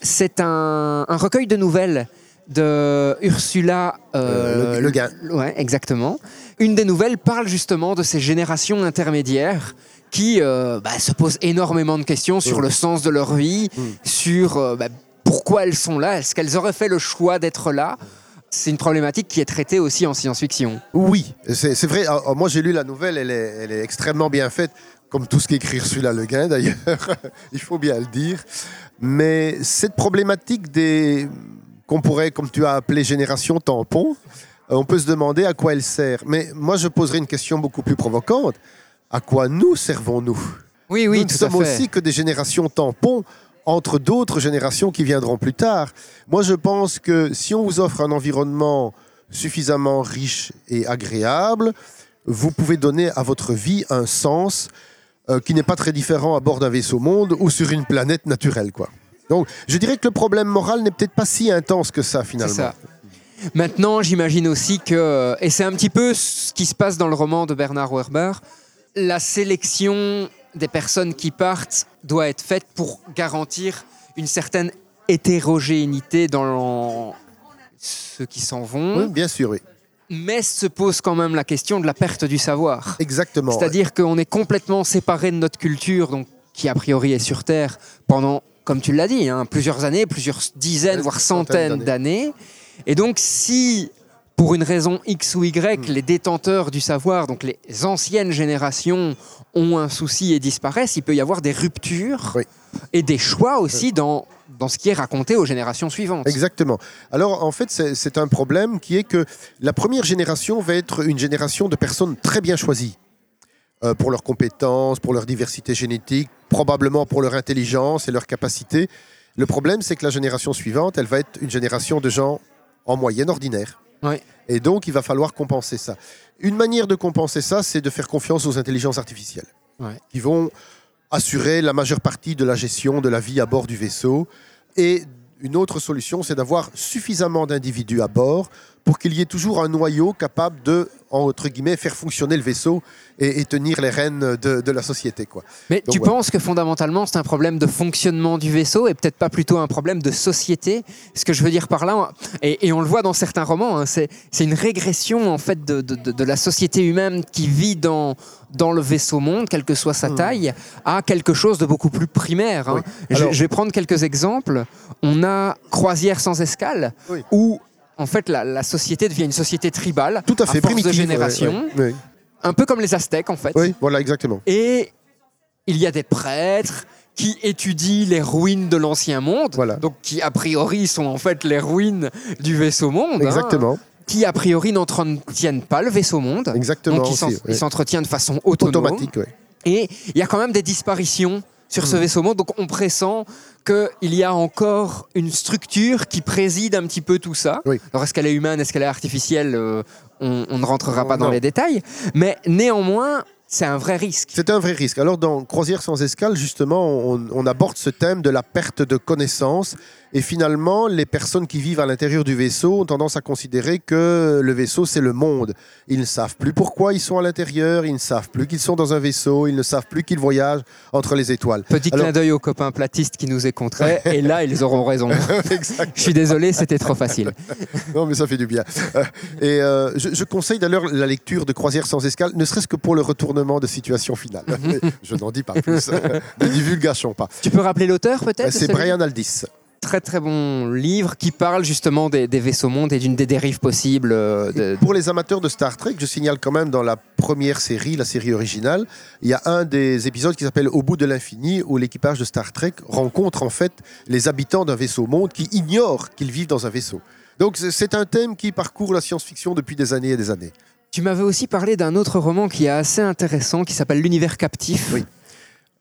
C'est un, un recueil de nouvelles de Ursula Euh, Le- Le Guin. Ouais, exactement. Une des nouvelles parle justement de ces générations intermédiaires qui euh, bah, se posent énormément de questions sur Mm. le sens de leur vie, sur euh, bah, pourquoi elles sont là, est-ce qu'elles auraient fait le choix d'être là. C'est une problématique qui est traitée aussi en science-fiction. Oui, c'est vrai. Alors, moi, j'ai lu la nouvelle, elle est, elle est extrêmement bien faite, comme tout ce qu'écrit Ursula Le Guin d'ailleurs, *laughs* il faut bien le dire. Mais cette problématique des qu'on pourrait, comme tu as appelé, génération tampon, euh, on peut se demander à quoi elle sert. Mais moi, je poserais une question beaucoup plus provocante. À quoi nous servons-nous Oui, oui, Nous ne à sommes fait. aussi que des générations tampons entre d'autres générations qui viendront plus tard. Moi, je pense que si on vous offre un environnement suffisamment riche et agréable, vous pouvez donner à votre vie un sens euh, qui n'est pas très différent à bord d'un vaisseau monde ou sur une planète naturelle. Quoi. Donc, je dirais que le problème moral n'est peut-être pas si intense que ça, finalement. ça. Maintenant, j'imagine aussi que, et c'est un petit peu ce qui se passe dans le roman de Bernard Werber, la sélection des personnes qui partent doit être faite pour garantir une certaine hétérogénéité dans ceux qui s'en vont, Oui, bien sûr, oui. mais se pose quand même la question de la perte du savoir. Exactement. C'est-à-dire qu'on est complètement séparé de notre culture, donc qui a priori est sur Terre pendant, comme tu l'as dit, hein, plusieurs années, plusieurs dizaines, voire centaines d'années. Et donc, si pour une raison X ou Y, Hmm. les détenteurs du savoir, donc les anciennes générations, ont un souci et disparaissent, il peut y avoir des ruptures Oui. et des choix aussi dans, dans ce qui est raconté aux générations suivantes. Exactement. Alors, en fait, c'est un problème qui est que la première génération va être une génération de personnes très bien choisies euh, pour leurs compétences, pour leur diversité génétique, probablement pour leur intelligence et leur capacité. Le problème, c'est que la génération suivante, elle va être une génération de gens en moyenne ordinaire. Ouais. Et donc, il va falloir compenser ça. Une manière de compenser ça, c'est de faire confiance aux intelligences artificielles Ouais. qui vont assurer la majeure partie de la gestion de la vie à bord du vaisseau. Et une autre solution, c'est d'avoir suffisamment d'individus à bord pour qu'il y ait toujours un noyau capable de, entre guillemets, faire fonctionner le vaisseau et, et tenir les rênes de, de la société. Quoi. Mais Donc, tu ouais. penses que fondamentalement c'est un problème de fonctionnement du vaisseau et peut-être pas plutôt un problème de société? Ce que je veux dire par là, et, et on le voit dans certains romans, hein, c'est une régression en fait de, de- de- de la société humaine qui vit dans, dans le vaisseau monde, quelle que soit sa taille, à quelque chose de beaucoup plus primaire. hein. Je vais prendre quelques exemples. On a Croisière sans escale, Oui. où en fait la, la société devient une société tribale, Tout à fait, force de génération, ouais, ouais. un peu comme les Aztèques en fait. Oui, voilà, exactement. Et il y a des prêtres qui étudient les ruines de l'ancien monde, Voilà. donc qui a priori sont en fait les ruines du vaisseau monde, hein, Exactement, qui a priori n'entretiennent pas le vaisseau monde, exactement. donc ils ouais. s'entretiennent de façon autonome. Automatique. Et il y a quand même des disparitions sur ce vaisseau monde, donc on pressent qu'il y a encore une structure qui préside un petit peu tout ça. Oui. Alors est-ce qu'elle est humaine, est-ce qu'elle est artificielle? Euh, on, on ne rentrera pas dans Non. les détails, mais néanmoins, c'est un vrai risque. C'est un vrai risque. Alors, dans Croisière sans escale, justement, on, on aborde ce thème de la perte de connaissance. Et finalement, les personnes qui vivent à l'intérieur du vaisseau ont tendance à considérer que le vaisseau, c'est le monde. Ils ne savent plus pourquoi ils sont à l'intérieur, ils ne savent plus qu'ils sont dans un vaisseau, ils ne savent plus qu'ils voyagent entre les étoiles. Petit Alors- clin d'œil aux copains platistes qui nous écouteraient, et là, ils auront raison. *laughs* Je suis désolé, c'était trop facile. *laughs* Non, mais ça fait du bien. Euh, et euh, je, je conseille d'ailleurs la lecture de Croisière sans escale, ne serait-ce que pour le retournement de situation finale. Mais je n'en dis pas plus. *laughs* ne divulgachons pas. Tu peux rappeler l'auteur, Euh, peut-être C'est celui- Brian Aldiss. très très bon livre qui parle justement des, des vaisseaux mondes et d'une des dérives possibles. euh, de- Pour les amateurs de Star Trek, je signale quand même dans la première série, la série originale, il y a un des épisodes qui s'appelle Au bout de l'infini, où l'équipage de Star Trek rencontre en fait les habitants d'un vaisseau monde qui ignorent qu'ils vivent dans un vaisseau. Donc c'est- c'est un thème qui parcourt la science-fiction depuis des années et des années. Tu m'avais aussi parlé d'un autre roman qui est assez intéressant, qui s'appelle L'univers captif. Oui.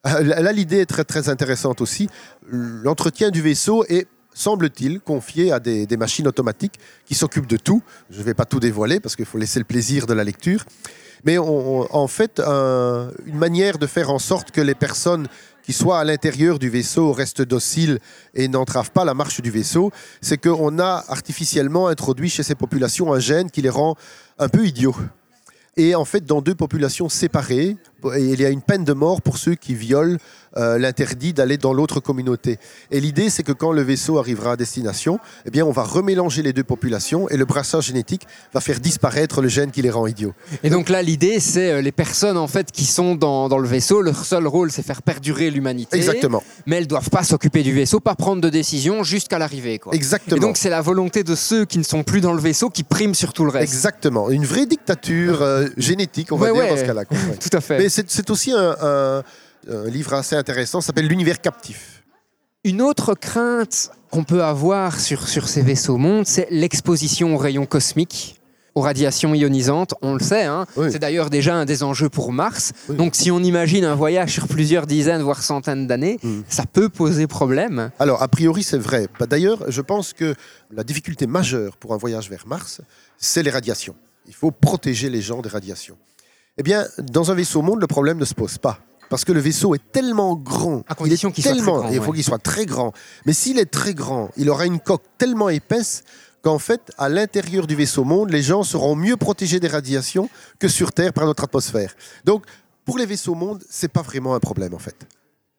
Euh, Là, l'idée est très, très intéressante aussi. L'entretien du vaisseau est, semble-t-il, confié à des, machines automatiques qui s'occupent de tout. Je ne vais pas tout dévoiler parce qu'il faut laisser le plaisir de la lecture. Mais en fait, un- une manière de faire en sorte que les personnes qui soient à l'intérieur du vaisseau restent dociles et n'entravent pas la marche du vaisseau, c'est qu'on a artificiellement introduit chez ces populations un gène qui les rend un peu idiots. Et en fait, dans deux populations séparées, il y a une peine de mort pour ceux qui violent euh, l'interdit d'aller dans l'autre communauté. Et l'idée, c'est que quand le vaisseau arrivera à destination, eh bien, on va remélanger les deux populations et le brassage génétique va faire disparaître le gène qui les rend idiots. Et donc là, l'idée, c'est euh, les personnes en fait qui sont dans, dans le vaisseau. Leur seul rôle, c'est faire perdurer l'humanité. Exactement. Mais elles doivent pas s'occuper du vaisseau, pas prendre de décision jusqu'à l'arrivée. quoi. Exactement. Et donc c'est la volonté de ceux qui ne sont plus dans le vaisseau qui prime sur tout le reste. Exactement. Une vraie dictature euh, génétique, on va dire, ouais. dans ce cas-là. *laughs* Tout à fait. Mais c'est c'est aussi un, un- un livre assez intéressant, s'appelle L'univers captif. Une autre crainte qu'on peut avoir sur, sur ces vaisseaux mondes, c'est l'exposition aux rayons cosmiques, aux radiations ionisantes. On le sait, hein. Oui. c'est d'ailleurs déjà un des enjeux pour Mars. Oui. Donc si on imagine un voyage sur plusieurs dizaines, voire centaines d'années, Mm. ça peut poser problème. Alors, a priori, c'est vrai. Bah, D'ailleurs, je pense que la difficulté majeure pour un voyage vers Mars, c'est les radiations. Il faut protéger les gens des radiations. Eh bien, dans un vaisseau monde, le problème ne se pose pas. Parce que le vaisseau est tellement grand. À condition il est qu'il soit très tellement, grand, Il faut ouais. qu'il soit très grand. Mais s'il est très grand, il aura une coque tellement épaisse qu'en fait, à l'intérieur du vaisseau monde, les gens seront mieux protégés des radiations que sur Terre par notre atmosphère. Donc, pour les vaisseaux mondes, c'est pas vraiment un problème en fait.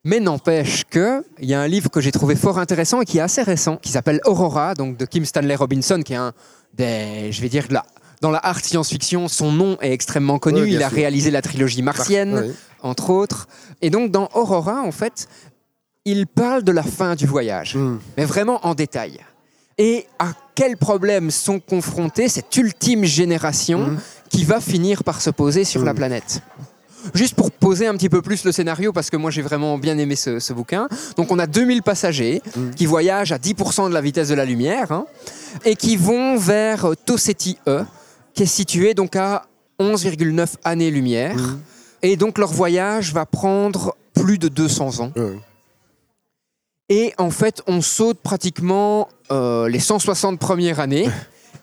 Mais n'empêche que il y a un livre que j'ai trouvé fort intéressant et qui est assez récent, qui s'appelle Aurora, donc de Kim Stanley Robinson, qui est un des, je vais dire, de la- dans la art science-fiction, son nom est extrêmement connu. Ouais, il a sûr. réalisé la trilogie martienne, Ouais. entre autres. Et donc dans Aurora, en fait, il parle de la fin du voyage, Hmm. mais vraiment en détail. Et à quels problèmes sont confrontés cette ultime génération Mhm. qui va finir par se poser sur la Mhm. planète? Juste pour poser un petit peu plus le scénario, parce que moi j'ai vraiment bien aimé ce, ce bouquin. Donc on a 2000 passagers qui voyagent à 10% de la vitesse de la lumière hein, et qui vont vers Toseti E, qui est situé donc à 11,9 années-lumière. Mhm. Et donc leur voyage va prendre plus de 200 ans. Et en fait, on saute pratiquement euh, les 160 premières années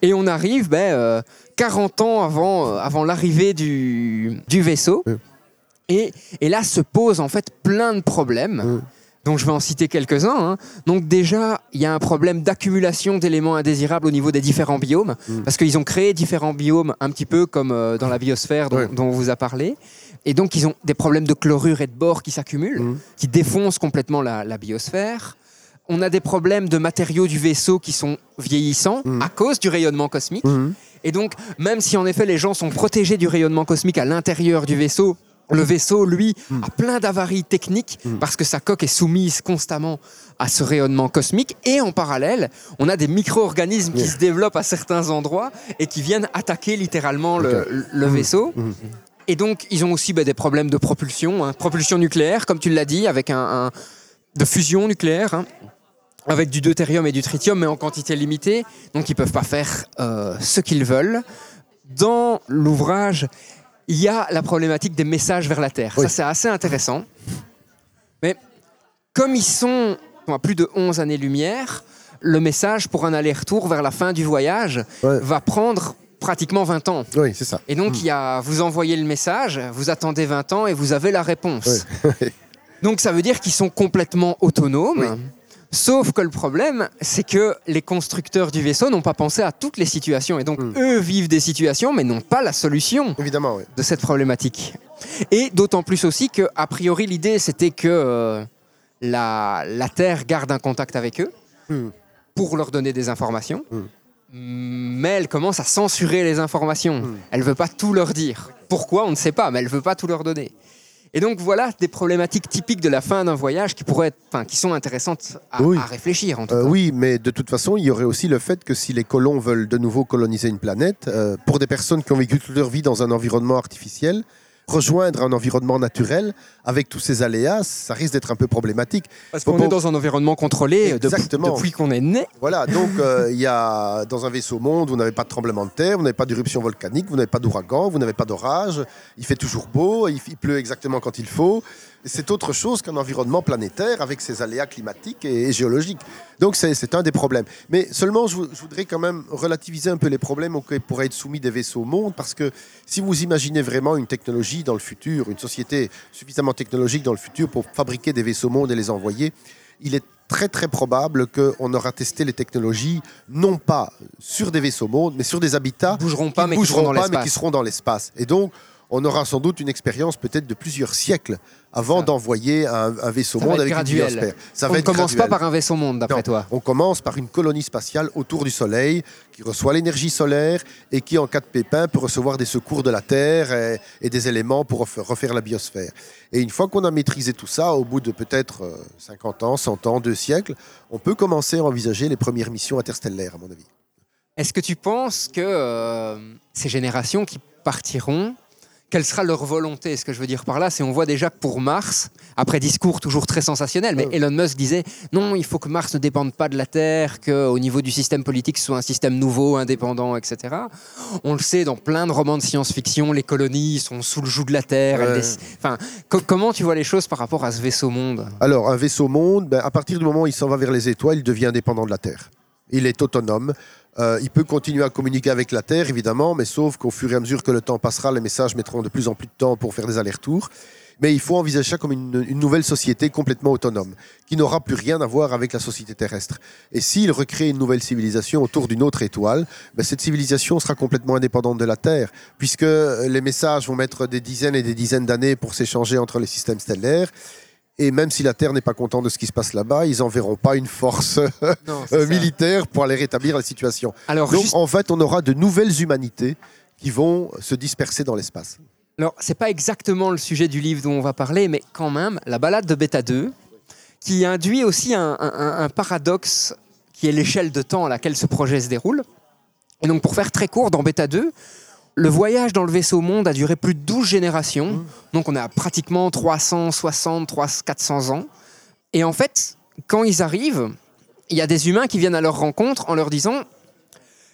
et on arrive ben, euh, 40 ans avant, euh, avant l'arrivée du, du vaisseau. Et, et là se posent en fait plein de problèmes. Donc je vais en citer quelques-uns. hein. Donc déjà, il y a un problème d'accumulation d'éléments indésirables au niveau des différents biomes, Mm. parce qu'ils ont créé différents biomes un petit peu comme euh, dans la biosphère dont, Ouais. dont on vous a parlé. Et donc ils ont des problèmes de chlorure et de bore qui s'accumulent Mm. qui défoncent complètement la, la biosphère. On a des problèmes de matériaux du vaisseau qui sont vieillissants à cause du rayonnement cosmique. Et donc, même si en effet les gens sont protégés du rayonnement cosmique à l'intérieur du vaisseau, le vaisseau, lui, Mhm. a plein d'avaries techniques Mhm. parce que sa coque est soumise constamment à ce rayonnement cosmique. Et en parallèle, on a des micro-organismes qui se développent à certains endroits et qui viennent attaquer littéralement le, le vaisseau. Et donc, ils ont aussi bah, des problèmes de propulsion, hein. propulsion nucléaire, comme tu l'as dit, avec un, un- de fusion nucléaire, hein, avec du deutérium et du tritium, mais en quantité limitée. Donc, ils peuvent pas faire euh, ce qu'ils veulent. Dans l'ouvrage, il y a la problématique des messages vers la Terre. Oui. Ça, c'est assez intéressant. Mais comme ils sont à plus de 11 années-lumière, le message pour un aller-retour vers la fin du voyage Ouais. va prendre pratiquement 20 ans. Oui, c'est ça. Et donc, il y a, vous envoyez le message, vous attendez 20 ans et vous avez la réponse. *laughs* donc, ça veut dire qu'ils sont complètement autonomes. Oui. Sauf que le problème, c'est que les constructeurs du vaisseau n'ont pas pensé à toutes les situations. Et donc, Mm. eux vivent des situations, mais n'ont pas la solution Évidemment, oui. de cette problématique. Et d'autant plus aussi que, a priori, l'idée, c'était que euh, la, la Terre garde un contact avec eux Hmm. pour leur donner des informations. Hmm. Mais elle commence à censurer les informations. Hmm. Elle veut pas tout leur dire. Pourquoi? On ne sait pas, mais elle veut pas tout leur donner. Et donc voilà des problématiques typiques de la fin d'un voyage qui pourraient être, enfin, qui sont intéressantes à, Oui. à réfléchir en tout Euh, oui, mais de toute façon, il y aurait aussi le fait que si les colons veulent de nouveau coloniser une planète, euh, pour des personnes qui ont vécu toute leur vie dans un environnement artificiel, rejoindre un environnement naturel avec tous ces aléas, ça risque d'être un peu problématique. Parce qu'on est dans un environnement contrôlé depuis, Exactement. depuis qu'on est né. Voilà, donc euh, il y a dans un vaisseau monde, vous n'avez pas de tremblement de terre, vous n'avez pas d'éruption volcanique, vous n'avez pas d'ouragan, vous n'avez pas d'orage, il fait toujours beau, il, il pleut exactement quand il faut. C'est autre chose qu'un environnement planétaire avec ses aléas climatiques et, géologiques. Donc c'est un des problèmes. Mais seulement, je, vou- je voudrais quand même relativiser un peu les problèmes auxquels pourraient être soumis des vaisseaux monde, parce que si vous imaginez vraiment une technologie dans le futur, une société suffisamment technologique dans le futur pour fabriquer des vaisseaux monde et les envoyer, il est très très probable qu'on aura testé les technologies non pas sur des vaisseaux mondes, mais sur des habitats Ils bougeront pas, qui mais ne qui bougeront pas, mais qui seront dans l'espace. Et donc, on aura sans doute une expérience peut-être de plusieurs siècles avant d'envoyer un, un vaisseau Ça monde avec graduel. une biosphère. Ça On ne commence pas par un vaisseau monde, d'après toi. On commence par une colonie spatiale autour du Soleil qui reçoit l'énergie solaire et qui, en cas de pépin, peut recevoir des secours de la Terre et, et des éléments pour refa- refaire la biosphère. Et une fois qu'on a maîtrisé tout ça, au bout de peut-être euh, 50 ans, 100 ans, deux siècles, on peut commencer à envisager les premières missions interstellaires, à mon avis. Est-ce que tu penses que euh, ces générations qui partiront, quelle sera leur volonté Ce que je veux dire par là, c'est on voit déjà que pour Mars, après discours toujours très sensationnel, mais Ouais. Elon Musk disait non, il faut que Mars ne dépende pas de la Terre, qu'au niveau du système politique, ce soit un système nouveau, indépendant, etc. On le sait dans plein de romans de science-fiction, les colonies sont sous le joug de la Terre. elles Ouais. déc- Enfin, co- comment tu vois les choses par rapport à ce vaisseau monde? Alors, un vaisseau monde, ben, à partir du moment où il s'en va vers les étoiles, il devient indépendant de la Terre. Il est autonome. Euh, il peut continuer à communiquer avec la Terre, évidemment, mais sauf qu'au fur et à mesure que le temps passera, les messages mettront de plus en plus de temps pour faire des allers-retours. Mais il faut envisager ça comme une, nouvelle société complètement autonome, qui n'aura plus rien à voir avec la société terrestre. Et s'il recrée une nouvelle civilisation autour d'une autre étoile, ben, cette civilisation sera complètement indépendante de la Terre, puisque les messages vont mettre des dizaines et des dizaines d'années pour s'échanger entre les systèmes stellaires. Et même si la Terre n'est pas contente de ce qui se passe là-bas, ils n'enverront pas une force *laughs* Non, euh, militaire pour aller rétablir la situation. Alors, Donc juste- en fait, on aura de nouvelles humanités qui vont se disperser dans l'espace. Alors, c'est pas exactement le sujet du livre dont on va parler, mais quand même, la balade de Beta 2, qui induit aussi un, un- un paradoxe qui est l'échelle de temps à laquelle ce projet se déroule. Et donc, pour faire très court, dans Beta 2, le voyage dans le vaisseau monde a duré plus de 12 générations. Donc, on a pratiquement 360, 300, 400 ans. Et en fait, quand ils arrivent, il y a des humains qui viennent à leur rencontre en leur disant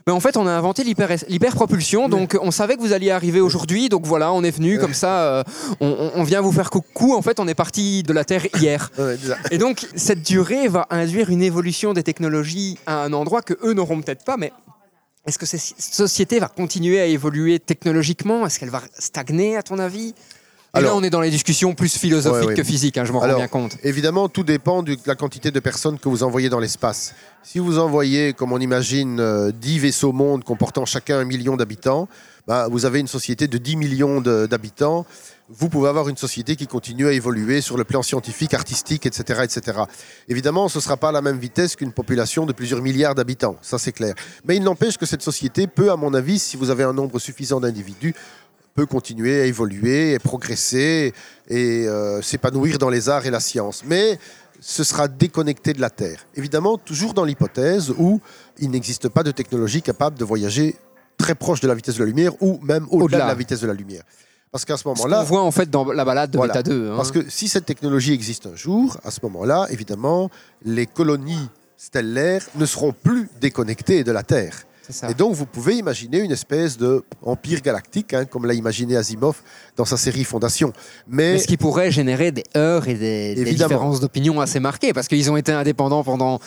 mais en fait, on a inventé l'hyper- l'hyperpropulsion, donc on savait que vous alliez arriver aujourd'hui, donc voilà, on est venu comme ça, euh, on, on- vient vous faire coucou. En fait, on est parti de la Terre hier. *laughs* Et donc, cette durée va induire une évolution des technologies à un endroit que eux n'auront peut-être pas, mais est-ce que cette société va continuer à évoluer technologiquement? Est-ce qu'elle va stagner, à ton avis? Et là, Alors- on est dans les discussions plus philosophiques Ouais, ouais. que physiques, hein, je m'en rends bien compte. Évidemment, tout dépend de la quantité de personnes que vous envoyez dans l'espace. Si vous envoyez, comme on imagine, euh, 10 vaisseaux mondes comportant chacun un million d'habitants, bah, vous avez une société de 10 millions d'habitants. Vous pouvez avoir une société qui continue à évoluer sur le plan scientifique, artistique, etc. etc. Évidemment, ce ne sera pas à la même vitesse qu'une population de plusieurs milliards d'habitants, ça c'est clair. Mais il n'empêche que cette société peut, à mon avis, si vous avez un nombre suffisant d'individus, peut continuer à évoluer et progresser et euh, s'épanouir dans les arts et la science. Mais ce sera déconnecté de la Terre. Évidemment, toujours dans l'hypothèse où il n'existe pas de technologie capable de voyager très proche de la vitesse de la lumière ou même au-delà Au-delà. de la vitesse de la lumière. Parce qu'à ce Ce qu'on moment-là, voit en fait dans la balade de Voilà. Beta 2. hein. parce que si cette technologie existe un jour, à ce moment-là, évidemment, les colonies stellaires ne seront plus déconnectées de la Terre. Et donc, vous pouvez imaginer une espèce de empire galactique, hein, comme l'a imaginé Asimov dans sa série Fondation. Mais, Mais ce qui pourrait générer des heurts et des, différences d'opinion assez marquées, parce qu'ils ont été indépendants pendant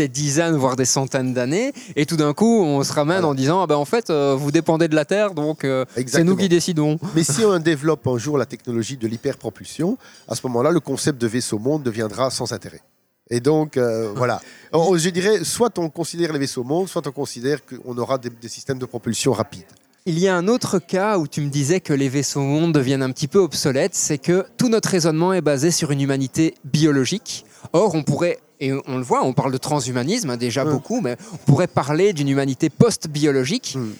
des dizaines, voire des centaines d'années, et tout d'un coup, on se ramène Voilà. en disant, ah ben, en fait, euh, vous dépendez de la Terre, donc euh, c'est nous qui décidons. mais si on développe un jour la technologie de l'hyperpropulsion, à ce moment-là, le concept de vaisseau monde deviendra sans intérêt. Et donc, euh, *laughs* voilà. Alors, je dirais, soit on considère les vaisseaux mondes, soit on considère qu'on aura des, des systèmes de propulsion rapides. Il y a un autre cas où tu me disais que les vaisseaux mondes deviennent un petit peu obsolètes, c'est que tout notre raisonnement est basé sur une humanité biologique. Or, on pourrait, et on le voit, on parle de transhumanisme hein, déjà Mm. beaucoup, mais on pourrait parler d'une humanité post-biologique. Mm.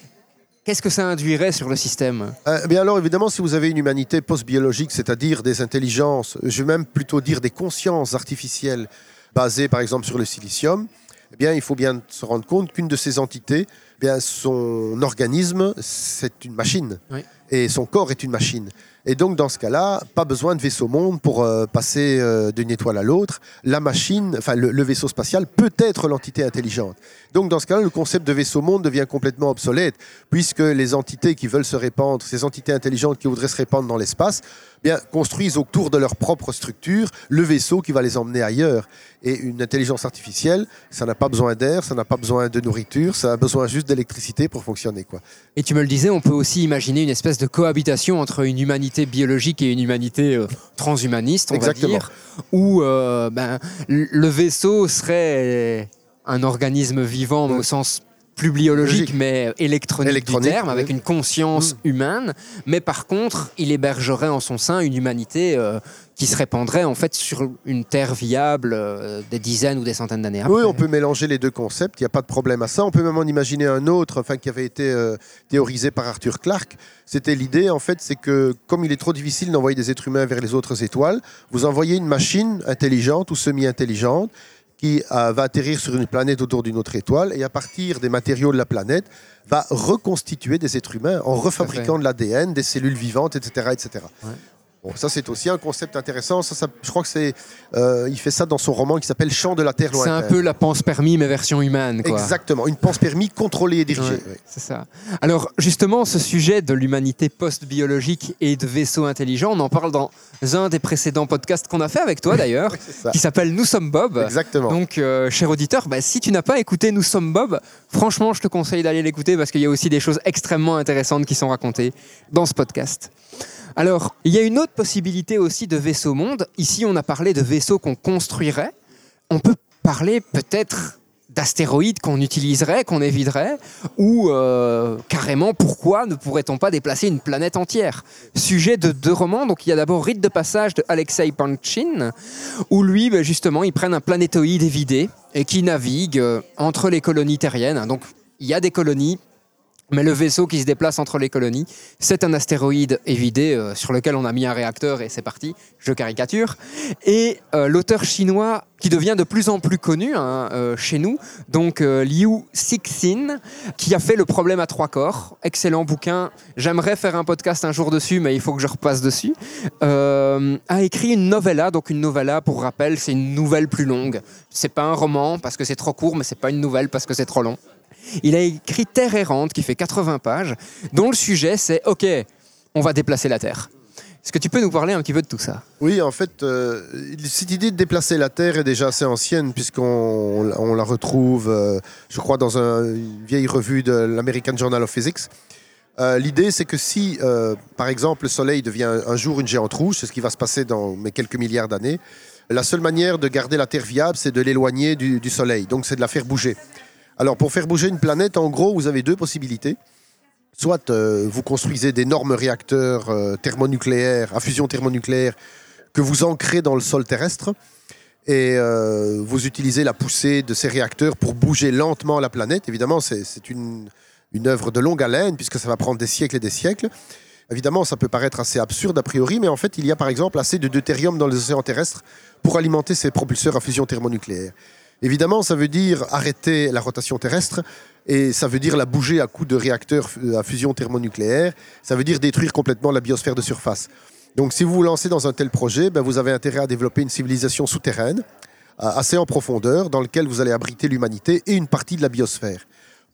Qu'est-ce que ça induirait sur le système? Euh, bien alors évidemment, si vous avez une humanité post-biologique, c'est-à-dire des intelligences, je vais même plutôt dire des consciences artificielles basées par exemple sur le silicium, eh bien il faut bien se rendre compte qu'une de ces entités, eh bien son organisme, c'est une machine. Oui. Et son corps est une machine. Et donc dans ce cas-là, pas besoin de vaisseau monde pour euh, passer euh, d'une étoile à l'autre. La machine, enfin le, vaisseau spatial peut être l'entité intelligente. Donc dans ce cas-là, le concept de vaisseau monde devient complètement obsolète, puisque les entités qui veulent se répandre, ces entités intelligentes qui voudraient se répandre dans l'espace, eh bien construisent autour de leur propre structure le vaisseau qui va les emmener ailleurs. Et une intelligence artificielle, ça n'a pas besoin d'air, ça n'a pas besoin de nourriture, ça a besoin juste d'électricité pour fonctionner. Quoi. Et tu me le disais, on peut aussi imaginer une espèce de cohabitation entre une humanité biologique et une humanité euh, transhumaniste, on Exactement. va dire, où euh, ben, le vaisseau serait un organisme vivant mais au sens plus biologique, Logique. mais électronique, Électronique, du terme, avec une conscience humaine. Mais par contre, il hébergerait en son sein une humanité euh, qui se répandrait en fait sur une terre viable euh, des dizaines ou des centaines d'années après. Oui, on peut mélanger les deux concepts, il n'y a pas de problème à ça. On peut même en imaginer un autre, enfin, qui avait été euh, théorisé par Arthur Clarke. C'était l'idée, en fait, c'est que comme il est trop difficile d'envoyer des êtres humains vers les autres étoiles, vous envoyez une machine intelligente ou semi-intelligente qui euh, va atterrir sur une planète autour d'une autre étoile et à partir des matériaux de la planète va reconstituer des êtres humains en refabriquant de l'ADN, des cellules vivantes, etc. etc. Ouais. Bon, ça c'est aussi un concept intéressant. Ça, ça- je crois que c'est, euh, il fait ça dans son roman qui s'appelle Chant de la Terre C'est lointaine. un peu la pense permis mais version humaine. Quoi. Exactement, une pense permis contrôlée et dirigée. Ouais. C'est ça. Alors justement, ce sujet de l'humanité post-biologique et de vaisseaux intelligents, on en parle dans un des précédents podcasts qu'on a fait avec toi d'ailleurs, *laughs* C'est qui s'appelle Nous sommes Bob. Exactement. Donc, euh, cher auditeur, bah, si tu n'as pas écouté Nous sommes Bob, franchement, je te conseille d'aller l'écouter parce qu'il y a aussi des choses extrêmement intéressantes qui sont racontées dans ce podcast. Alors, il y a une autre possibilité aussi de vaisseau monde. Ici, on a parlé de vaisseaux qu'on construirait. On peut parler peut-être d'astéroïdes qu'on utiliserait, qu'on éviterait, ou euh, carrément, pourquoi ne pourrait-on pas déplacer une planète entière? Sujet de deux romans, donc il y a d'abord Rite de passage de Alexei Panchin, où lui, ben, justement, ils prennent un planétoïde évidé et qui navigue euh, entre les colonies terriennes. Donc, il y a des colonies, mais le vaisseau qui se déplace entre les colonies, c'est un astéroïde évidé euh, sur lequel on a mis un réacteur et c'est parti, je caricature. Et euh, l'auteur chinois qui devient de plus en plus connu hein, euh, chez nous, donc Liu Cixin, qui a fait Le problème à trois corps, excellent bouquin. J'aimerais faire un podcast un jour dessus, mais il faut que je repasse dessus. A écrit une novella, donc une novella pour rappel, c'est une nouvelle plus longue. C'est pas un roman parce que c'est trop court, mais c'est pas une nouvelle parce que c'est trop long. Il a écrit Terre errante qui fait 80 pages, dont le sujet c'est OK, on va déplacer la Terre. Est-ce que tu peux nous parler un petit peu de tout ça? Oui, en fait, euh, cette idée de déplacer la Terre est déjà assez ancienne, puisqu'on on la retrouve, euh, je crois, dans un- une vieille revue de l'American Journal of Physics. Euh, L'idée, c'est que si, par exemple, le Soleil devient un, un jour une géante rouge, c'est ce qui va se passer dans mes quelques milliards d'années, la seule manière de garder la Terre viable, c'est de l'éloigner du, du Soleil, donc c'est de la faire bouger. Alors, pour faire bouger une planète, en gros, vous avez deux possibilités. Soit euh, vous construisez d'énormes réacteurs euh, thermonucléaires, à fusion thermonucléaire, que vous ancrez dans le sol terrestre, et euh, vous utilisez la poussée de ces réacteurs pour bouger lentement la planète. Évidemment, c'est une, une œuvre de longue haleine, puisque ça va prendre des siècles et des siècles. Évidemment, ça peut paraître assez absurde a priori, mais en fait, il y a par exemple assez de deutérium dans les océans terrestres pour alimenter ces propulseurs à fusion thermonucléaire. Évidemment, ça veut dire arrêter la rotation terrestre et ça veut dire la bouger à coups de réacteurs f- à fusion thermonucléaire. Ça veut dire détruire complètement la biosphère de surface. Donc, si vous vous lancez dans un tel projet, ben, vous avez intérêt à développer une civilisation souterraine, euh, assez en profondeur, dans laquelle vous allez abriter l'humanité et une partie de la biosphère,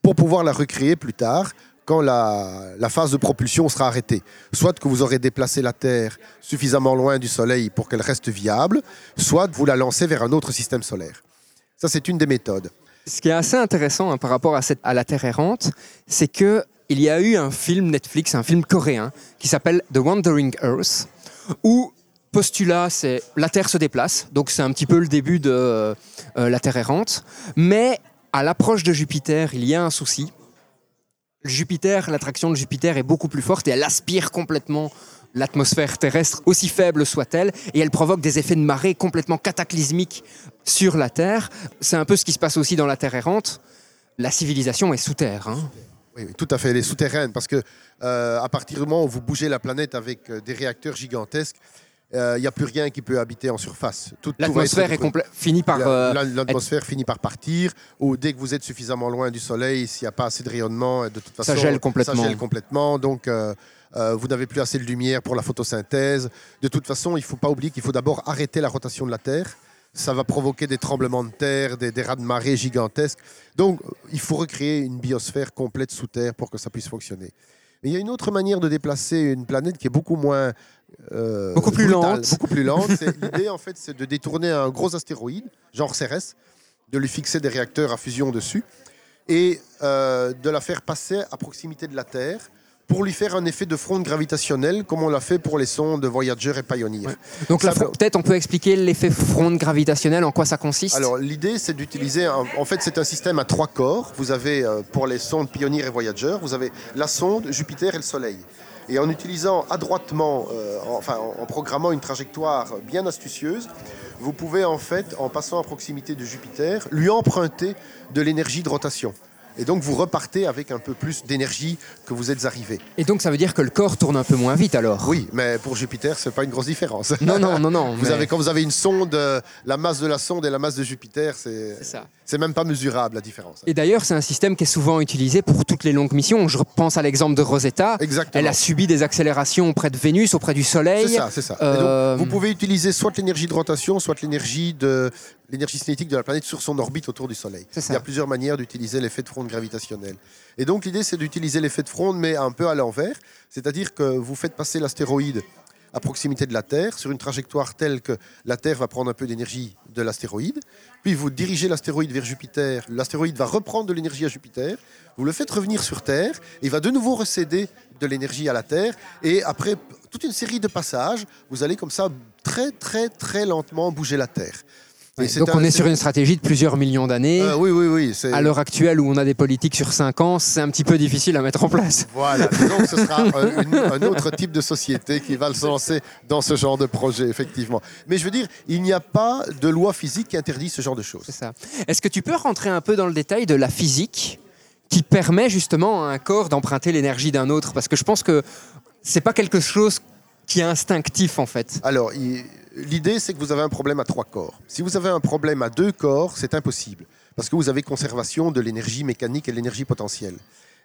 pour pouvoir la recréer plus tard quand la, la phase de propulsion sera arrêtée. Soit que vous aurez déplacé la Terre suffisamment loin du Soleil pour qu'elle reste viable, soit vous la lancez vers un autre système solaire. Ça, c'est une des méthodes. Ce qui est assez intéressant hein, par rapport à, la Terre errante, c'est que il y a eu un film Netflix, un film coréen, qui s'appelle The Wandering Earth, où postulat, c'est la Terre se déplace, donc c'est un petit peu le début de euh, la Terre errante, mais à l'approche de Jupiter, il y a un souci. Jupiter, l'attraction de Jupiter est beaucoup plus forte et elle aspire complètement l'atmosphère terrestre, aussi faible soit-elle, et elle provoque des effets de marée complètement cataclysmiques sur la Terre. C'est un peu ce qui se passe aussi dans la Terre errante. La civilisation est sous terre. hein. Oui, oui, tout à fait, elle est souterraine, parce que euh, à partir du moment où vous bougez la planète avec euh, des réacteurs gigantesques, euh, il n'y a plus rien qui peut habiter en surface. Tout- tout va L'atmosphère être finit par. La- euh, la- L'atmosphère finit par partir, ou dès que vous êtes suffisamment loin du soleil, s'il n'y a pas assez de rayonnement, de toute façon, gèle complètement. Ça gèle complètement, donc euh, vous n'avez plus assez de lumière pour la photosynthèse. De toute façon, il ne faut pas oublier qu'il faut d'abord arrêter la rotation de la Terre. Ça va provoquer des tremblements de terre, des, des raz-de-marée gigantesques. Donc, il faut recréer une biosphère complète sous terre pour que ça puisse fonctionner. Mais il y a une autre manière de déplacer une planète qui est beaucoup moins. euh, Beaucoup plus brutale, lente. Beaucoup plus lente. *laughs* C'est- L'idée, en fait, c'est de détourner un gros astéroïde, genre Cérès, de lui fixer des réacteurs à fusion dessus et euh, de la faire passer à proximité de la Terre pour lui faire un effet de fronde gravitationnelle, comme on l'a fait pour les sondes Voyager et Pioneer. Donc Ça peut-être on peut expliquer l'effet fronde gravitationnelle, en quoi ça consiste? Alors l'idée c'est d'utiliser, un- en fait c'est un système à trois corps. Vous avez euh, pour les sondes Pioneer et Voyager, vous avez la sonde, Jupiter et le Soleil. Et en utilisant adroitement, euh, en- enfin en, en programmant une trajectoire bien astucieuse, vous pouvez en fait, en passant à proximité de Jupiter, lui emprunter de l'énergie de rotation. Et donc vous repartez avec un peu plus d'énergie que vous êtes arrivé. Et donc ça veut dire que le corps tourne un peu moins vite alors? Oui, mais pour Jupiter, c'est pas une grosse différence. Non, non, non, non. *laughs* Vous mais- avez, quand vous avez une sonde, euh, la masse de la sonde et la masse de Jupiter, c'est C'est même pas mesurable la différence. Et d'ailleurs, c'est un système qui est souvent utilisé pour toutes les longues missions. Je pense à l'exemple de Rosetta. Exactement. Elle a subi des accélérations auprès de Vénus, auprès du Soleil. C'est ça, c'est ça. Et Euh, donc, vous pouvez utiliser soit l'énergie de rotation, soit l'énergie de l'énergie cinétique de la planète sur son orbite autour du Soleil. Il y a plusieurs manières d'utiliser l'effet de fronde gravitationnelle. Et donc l'idée, c'est d'utiliser l'effet de fronde, mais un peu à l'envers, c'est-à-dire que vous faites passer l'astéroïde à proximité de la Terre sur une trajectoire telle que la Terre va prendre un peu d'énergie de l'astéroïde, puis vous dirigez l'astéroïde vers Jupiter, l'astéroïde va reprendre de l'énergie à Jupiter, vous le faites revenir sur Terre, il va de nouveau recéder de l'énergie à la Terre, et après toute une série de passages, vous allez comme ça très très très lentement bouger la Terre. Donc on est sur une stratégie de plusieurs millions d'années. Euh, oui, oui, oui. À l'heure actuelle où on a des politiques sur 5 ans, c'est un petit peu difficile à mettre en place. Voilà, *laughs* que ce sera un, une- un autre type de société qui va se lancer dans ce genre de projet, effectivement. Mais je veux dire, il n'y a pas de loi physique qui interdit ce genre de choses. C'est ça. Est-ce que tu peux rentrer un peu dans le détail de la physique qui permet justement à un corps d'emprunter l'énergie d'un autre? Parce que je pense que c'est pas quelque chose qui est instinctif en fait. Alors, il- l'idée, c'est que vous avez un problème à trois corps. Si vous avez un problème à deux corps, c'est impossible, parce que vous avez conservation de l'énergie mécanique et de l'énergie potentielle.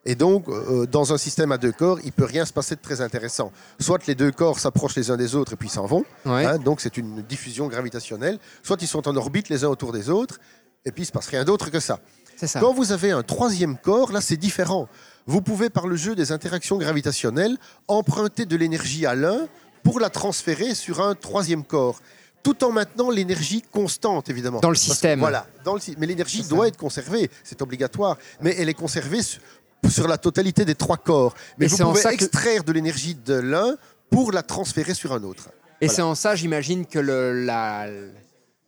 Et donc, euh, dans un système à deux corps, il peut rien se passer de très intéressant. Soit les deux corps s'approchent les uns des autres et puis s'en vont, Ouais. hein, donc c'est une diffusion gravitationnelle. Soit ils sont en orbite les uns autour des autres, et puis il se passe rien d'autre que ça. ça. Quand vous avez un troisième corps, là, c'est différent. Vous pouvez, par le jeu des interactions gravitationnelles, emprunter de l'énergie à l'un pour la transférer sur un troisième corps, tout en maintenant l'énergie constante, évidemment. Dans le Parce que, système. voilà, dans le mais l'énergie doit être conservée, c'est obligatoire, mais elle est conservée su- sur la totalité des trois corps. Mais Et vous pouvez que- extraire de l'énergie de l'un pour la transférer sur un autre. Et Voilà. c'est en ça, j'imagine, que le, la,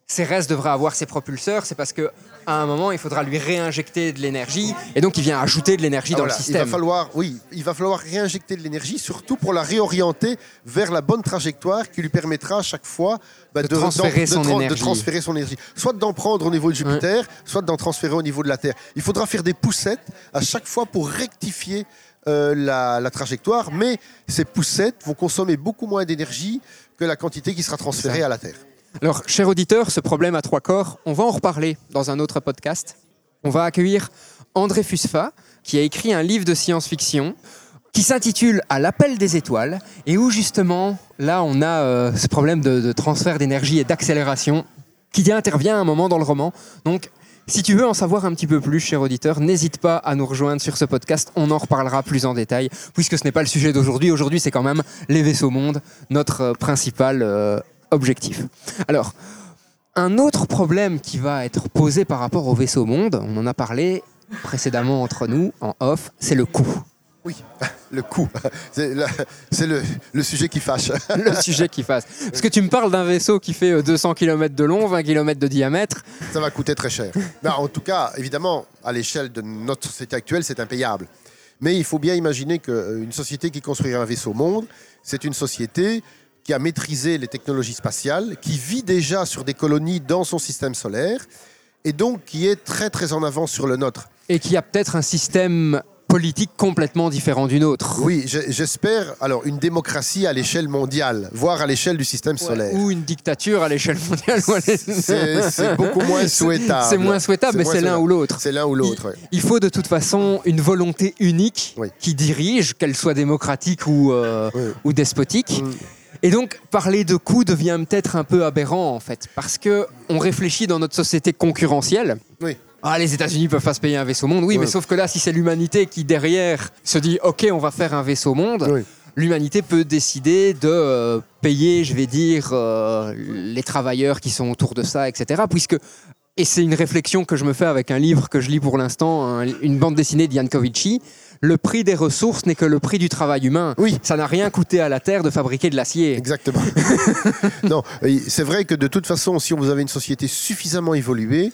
Cérès devrait avoir ses propulseurs. C'est parce qu'à un moment, il faudra lui réinjecter de l'énergie. Et donc, il vient ajouter de l'énergie Ah, dans voilà, le Il système. va falloir, oui, il va falloir réinjecter de l'énergie, surtout pour la réorienter vers la bonne trajectoire qui lui permettra à chaque fois bah, De transférer son de énergie. transférer son énergie. Soit d'en prendre au niveau de Jupiter, soit d'en transférer au niveau de la Terre. Il faudra faire des poussettes à chaque fois pour rectifier euh, la, la trajectoire, mais ces poussettes vont consommer beaucoup moins d'énergie que la quantité qui sera transférée à la Terre. Alors, cher auditeur, ce problème à trois corps, on va en reparler dans un autre podcast. On va accueillir André Fusfa, qui a écrit un livre de science-fiction qui s'intitule À l'appel des étoiles, et où justement, là, on a euh, ce problème de, transfert d'énergie et d'accélération qui intervient à un moment dans le roman. Donc, si tu veux en savoir un petit peu plus, cher auditeur, n'hésite pas à nous rejoindre sur ce podcast. On en reparlera plus en détail, puisque ce n'est pas le sujet d'aujourd'hui. Aujourd'hui, c'est quand même les vaisseaux mondes, notre euh, principal euh, objectif. Alors, un autre problème qui va être posé par rapport au vaisseau monde, on en a parlé précédemment entre nous, en off, c'est le coût. Oui, *laughs* le coût. C'est le, le sujet qui fâche. *laughs* Le sujet qui fasse. Parce que tu me parles d'un vaisseau qui fait euh, 200 km de long, 20 km de diamètre. Ça va coûter très cher. Mais en tout cas, évidemment, à l'échelle de notre société actuelle, c'est impayable. Mais il faut bien imaginer qu'une société qui construirait un vaisseau monde, c'est une société qui a maîtrisé les technologies spatiales, qui vit déjà sur des colonies dans son système solaire, et donc qui est très très en avance sur le nôtre. Et qui a peut-être un système politique complètement différent d'une autre. Oui, je- j'espère alors une démocratie à l'échelle mondiale, voire à l'échelle du système solaire. Ou une dictature à l'échelle mondiale. C'est beaucoup moins *laughs* souhaitable. C'est moins souhaitable, mais c'est l'un ou l'autre. C'est l'un ou l'autre. ouais. Il faut de toute façon une volonté unique Oui. qui dirige, qu'elle soit démocratique ou, euh, Oui. ou despotique. Mm. Et donc, parler de coût devient peut-être un peu aberrant, en fait, parce que on réfléchit dans notre société concurrentielle. Oui. Ah, les États-Unis peuvent pas se payer un vaisseau monde, oui, Ouais. mais sauf que là, si c'est l'humanité qui derrière se dit, ok, on va faire un vaisseau monde, Oui. l'humanité peut décider de euh, payer, je vais dire, euh, les travailleurs qui sont autour de ça, etc. Puisque, et c'est une réflexion que je me fais avec un livre que je lis pour l'instant, un- une bande dessinée d'Ian Covici. Le prix des ressources n'est que le prix du travail humain. Oui. Ça n'a rien coûté à la Terre de fabriquer de l'acier. Exactement. *laughs* non, c'est vrai que de toute façon, si vous avez une société suffisamment évoluée,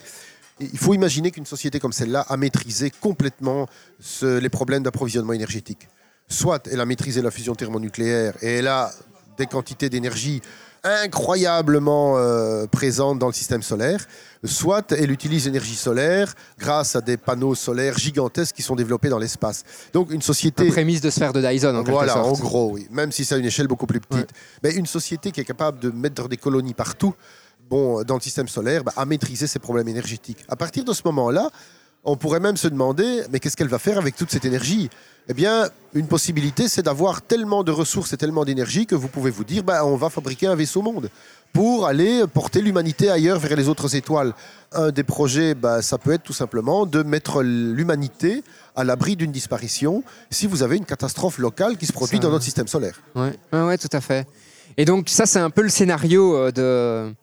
il faut imaginer qu'une société comme celle-là a maîtrisé complètement ce- les problèmes d'approvisionnement énergétique. Soit elle a maîtrisé la fusion thermonucléaire et elle a des quantités d'énergie incroyablement euh, présentes dans le système solaire, soit elle utilise l'énergie solaire grâce à des panneaux solaires gigantesques qui sont développés dans l'espace. Donc une société... Prémisse de sphère de Dyson, en Voilà, en gros, oui. Même si c'est à une échelle beaucoup plus petite. Ouais. Mais une société qui est capable de mettre des colonies partout, bon, dans le système solaire, bah, a maîtrisé ses problèmes énergétiques. À partir de ce moment-là, on pourrait même se demander, mais qu'est-ce qu'elle va faire avec toute cette énergie? Eh bien, une possibilité, c'est d'avoir tellement de ressources et tellement d'énergie que vous pouvez vous dire, bah, on va fabriquer un vaisseau monde pour aller porter l'humanité ailleurs vers les autres étoiles. Un des projets, bah, ça peut être tout simplement de mettre l'humanité à l'abri d'une disparition si vous avez une catastrophe locale qui se produit Ça- dans notre système solaire. Ouais, ouais, ouais, tout à fait. Et donc ça, c'est un peu le scénario euh, de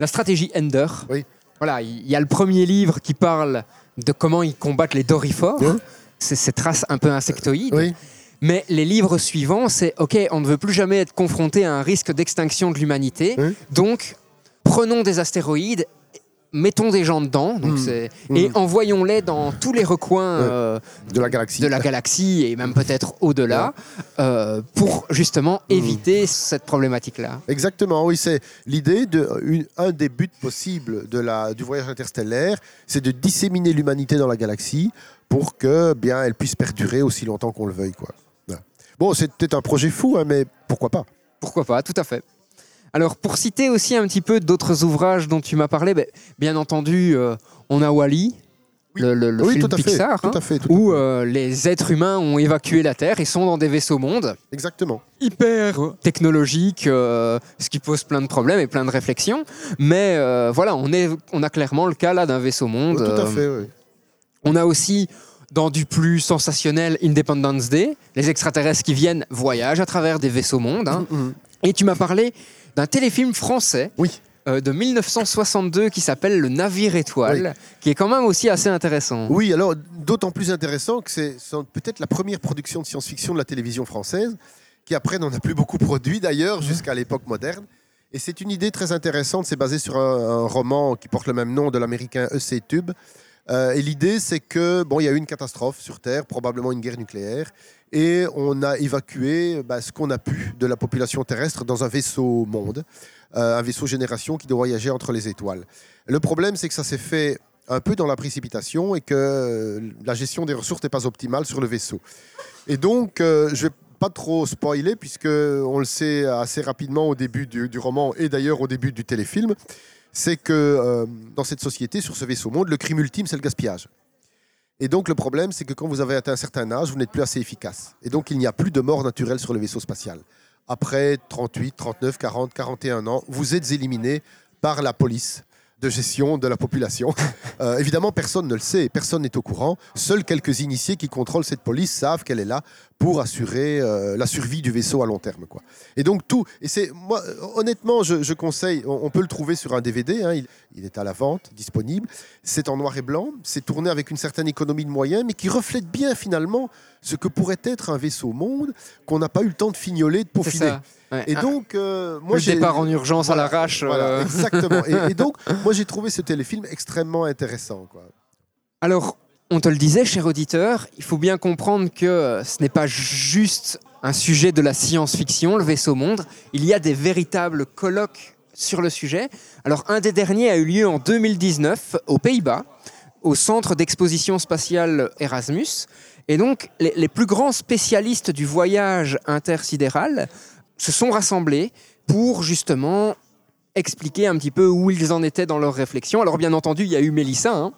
la stratégie Ender. Oui. Voilà, il y a le premier livre qui parle de comment ils combattent les dorifores. Oui. C'est cette race un peu insectoïde. Oui, Mais les livres suivants, c'est OK, on ne veut plus jamais être confronté à un risque d'extinction de l'humanité. Oui. Donc, prenons des astéroïdes, mettons des gens dedans, donc Mm. c'est- Mm. et envoyons-les dans tous les recoins Ouais. euh, de la galaxie. de la galaxie et même peut-être au-delà, euh, pour justement Mm. éviter cette problématique-là. Exactement, oui, c'est l'idée de une- un des buts possibles de la, du voyage interstellaire, c'est de disséminer l'humanité dans la galaxie pour que bien elle puisse perdurer aussi longtemps qu'on le veuille, quoi. Bon, c'est peut-être un projet fou, hein, mais pourquoi pas? Pourquoi pas, tout à fait. Alors, pour citer aussi un petit peu d'autres ouvrages dont tu m'as parlé, ben, bien entendu, euh, on a Wally, Oui. le, le- le Oui, film tout à fait, Pixar, tout hein, à fait, tout à où fait. euh, les êtres humains ont évacué la Terre et sont dans des vaisseaux mondes Exactement. hyper technologiques, euh, ce qui pose plein de problèmes et plein de réflexions. Mais voilà, on, est, on a clairement le cas là d'un vaisseau monde. tout à fait, oui. On a aussi, dans du plus sensationnel, Independence Day, les extraterrestres qui viennent voyagent à travers des vaisseaux mondes. hein. Mhm. Et tu m'as parlé d'un téléfilm français Oui. euh, de 1962 qui s'appelle Le Navire Étoile, qui est quand même aussi assez intéressant. Oui, alors d'autant plus intéressant que c'est c'est peut-être la première production de science-fiction de la télévision française, qui après n'en a plus beaucoup produit d'ailleurs jusqu'à l'époque moderne. Et c'est une idée très intéressante, c'est basé sur un, un roman qui porte le même nom de l'américain E.C. Tube. Euh, et l'idée, c'est que bon, il y a eu une catastrophe sur Terre, probablement une guerre nucléaire, et on a évacué bah, ce qu'on a pu de la population terrestre dans un vaisseau monde, euh, un vaisseau génération qui doit voyager entre les étoiles. Le problème, c'est que ça s'est fait un peu dans la précipitation et que euh, la gestion des ressources n'est pas optimale sur le vaisseau. Et donc, euh, je vais pas trop spoiler puisque on le sait assez rapidement au début du, roman et d'ailleurs au début du téléfilm, c'est que euh, dans cette société, sur ce vaisseau monde, le crime ultime, c'est le gaspillage. Et donc le problème, c'est que quand vous avez atteint un certain âge, vous n'êtes plus assez efficace. Et donc il n'y a plus de mort naturelle sur le vaisseau spatial. Après 38, 39, 40, 41 ans, vous êtes éliminé par la police de gestion de la population. *laughs* Euh, évidemment, personne ne le sait, personne n'est au courant. Seuls quelques initiés qui contrôlent cette police savent qu'elle est là pour assurer euh, la survie du vaisseau à long terme. Quoi. Et donc tout, et c'est moi euh, honnêtement, je, je conseille, on, on peut le trouver sur un DVD, hein, il, il est à la vente, disponible. C'est en noir et blanc, c'est tourné avec une certaine économie de moyens, mais qui reflète bien finalement ce que pourrait être un vaisseau monde qu'on n'a pas eu le temps de fignoler, de C'est peaufiner. Ouais. Et Un- donc, euh, moi, le j'ai départ en urgence à l'arrache. voilà, euh. exactement. Et, et donc, *laughs* moi, j'ai trouvé ce téléfilm extrêmement intéressant. Quoi. Alors, on te le disait, cher auditeur, il faut bien comprendre que ce n'est pas juste un sujet de la science-fiction, le vaisseau monde. Il y a des véritables colloques sur le sujet. Alors, un des derniers a eu lieu en 2019 aux Pays-Bas, au centre d'exposition spatiale Erasmus. Et donc, les, les plus grands spécialistes du voyage intersidéral se sont rassemblés pour justement expliquer un petit peu où ils en étaient dans leurs réflexions. Alors, bien entendu, il y a eu Mélissa. hein.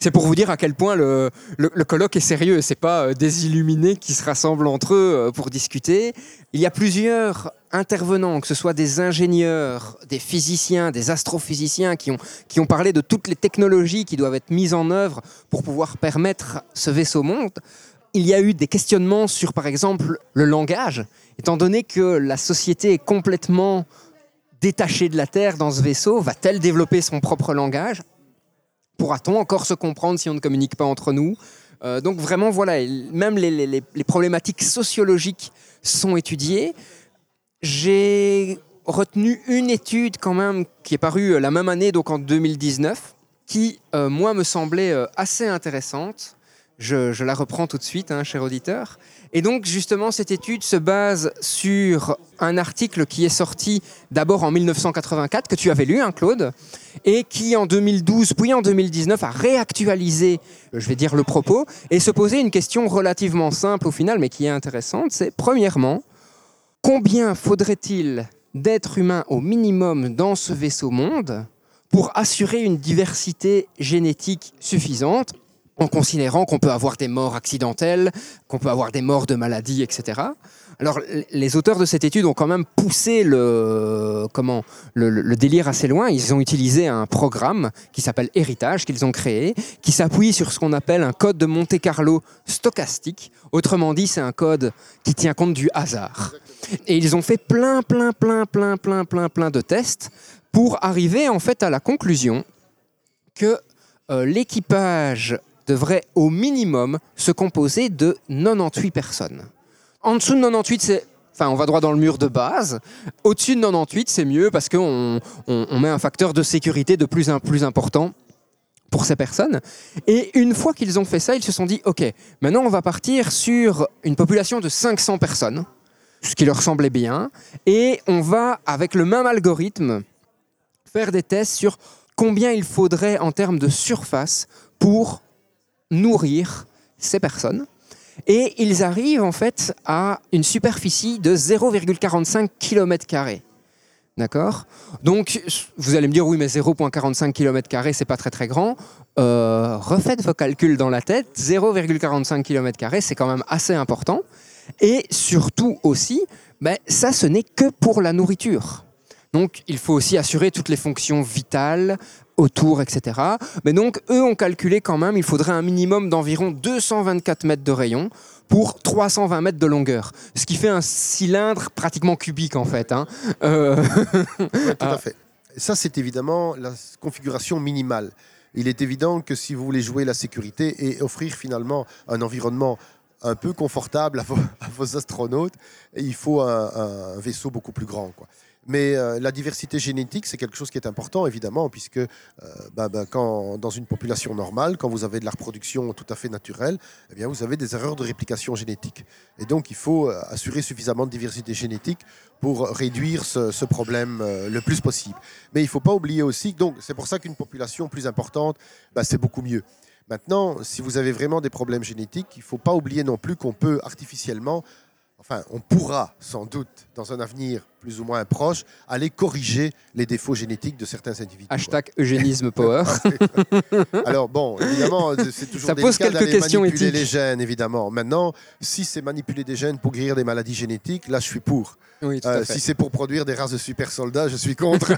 C'est pour vous dire à quel point le, le- colloque est sérieux. C'est pas euh, des illuminés qui se rassemblent entre eux euh, pour discuter. Il y a plusieurs intervenants, que ce soit des ingénieurs, des physiciens, des astrophysiciens, qui ont, qui ont parlé de toutes les technologies qui doivent être mises en œuvre pour pouvoir permettre ce vaisseau monde. Il y a eu des questionnements sur, par exemple, le langage, étant donné que la société est complètement détachée de la Terre dans ce vaisseau, va-t-elle développer son propre langage? Pourra-t-on encore se comprendre si on ne communique pas entre nous? Euh, Donc vraiment, voilà, il- même les, problématiques sociologiques sont étudiées. J'ai retenu une étude quand même qui est parue euh, la même année, donc en 2019, qui, euh, moi, me semblait assez intéressante. Je, la reprends tout de suite, hein, cher auditeur. Et donc, justement, cette étude se base sur un article qui est sorti d'abord en 1984, que tu avais lu, hein, Claude, et qui en 2012, puis en 2019, a réactualisé, je vais dire, le propos, et se posait une question relativement simple au final, mais qui est intéressante. C'est, premièrement, combien faudrait-il d'êtres humains au minimum dans ce vaisseau monde pour assurer une diversité génétique suffisante en considérant qu'on peut avoir des morts accidentelles, qu'on peut avoir des morts de maladies, etc. Alors, les auteurs de cette étude ont quand même poussé le, comment, le, délire assez loin. Ils ont utilisé un programme qui s'appelle Héritage, qu'ils ont créé, qui s'appuie sur ce qu'on appelle un code de Monte-Carlo stochastique. Autrement dit, c'est un code qui tient compte du hasard. Et ils ont fait plein, plein, plein, plein, plein, plein, plein de tests pour arriver en fait à la conclusion que euh, l'équipage devrait au minimum se composer de 98 personnes. En dessous de 98, c'est Enfin, on va droit dans le mur de base. Au-dessus de 98, c'est mieux parce qu'on on, met un facteur de sécurité de plus en plus important pour ces personnes. Et une fois qu'ils ont fait ça, ils se sont dit, OK, maintenant on va partir sur une population de 500 personnes, ce qui leur semblait bien, et on va, avec le même algorithme, faire des tests sur combien il faudrait en termes de surface pour nourrir ces personnes. Et ils arrivent en fait à une superficie de 0,45 km. D'accord? Donc, vous allez me dire, oui, mais 0,45 km, c'est pas très très grand. Euh, refaites vos calculs dans la tête. 0,45 km, c'est quand même assez important. Et surtout aussi, ben, ça, ce n'est que pour la nourriture. Donc, il faut aussi assurer toutes les fonctions vitales autour, etc. Mais donc, eux ont calculé quand même, il faudrait un minimum d'environ 224 mètres de rayon pour 320 mètres de longueur. Ce qui fait un cylindre pratiquement cubique, en fait. hein. Euh, Ouais, tout à *laughs* fait. Ça, c'est évidemment la configuration minimale. Il est évident que si vous voulez jouer la sécurité et offrir finalement un environnement un peu confortable à vos, *laughs* à vos astronautes, il faut un, un vaisseau beaucoup plus grand. Quoi. Mais euh, la diversité génétique, c'est quelque chose qui est important, évidemment, puisque euh, bah, bah, quand, dans une population normale, quand vous avez de la reproduction tout à fait naturelle, eh bien, vous avez des erreurs de réplication génétique. Et donc, il faut euh, assurer suffisamment de diversité génétique pour réduire ce, problème le plus possible. Mais il ne faut pas oublier aussi, donc c'est pour ça qu'une population plus importante, bah, c'est beaucoup mieux. Maintenant, si vous avez vraiment des problèmes génétiques, il ne faut pas oublier non plus qu'on peut artificiellement, enfin, on pourra sans doute, dans un avenir plus ou moins proche, aller corriger les défauts génétiques de certains individus. hashtag eugénisme power. *laughs* Alors bon, évidemment, c'est toujours Ça pose quelques questions manipuler éthiques. les gènes, évidemment. Maintenant, si c'est manipuler des gènes pour guérir des maladies génétiques, là, je suis pour. Oui, tout Euh, à fait. si c'est pour produire des races de super soldats, je suis contre.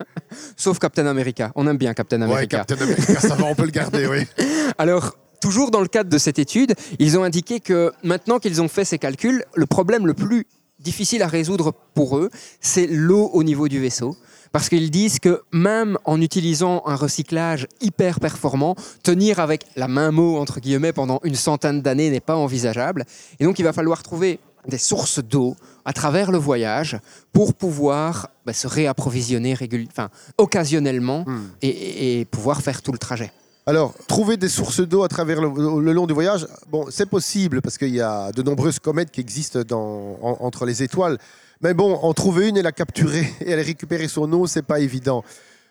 *laughs* Sauf Captain America. On aime bien Captain ouais, America. Captain America, ça va, on peut le garder, oui. *laughs* Alors, toujours dans le cadre de cette étude, ils ont indiqué que maintenant qu'ils ont fait ces calculs, le problème le plus difficile à résoudre pour eux, c'est l'eau au niveau du vaisseau. Parce qu'ils disent que même en utilisant un recyclage hyper performant, tenir avec la main mot, entre guillemets, pendant une centaine d'années n'est pas envisageable. Et donc il va falloir trouver des sources d'eau à travers le voyage pour pouvoir bah, se réapprovisionner régul- enfin, occasionnellement Hmm. et pouvoir faire tout le trajet. Alors, trouver des sources d'eau à travers le, le long du voyage, bon, c'est possible parce qu'il y a de nombreuses comètes qui existent dans- en- entre les étoiles. Mais bon, en trouver une et la capturer *laughs* et aller récupérer son eau, c'est pas évident.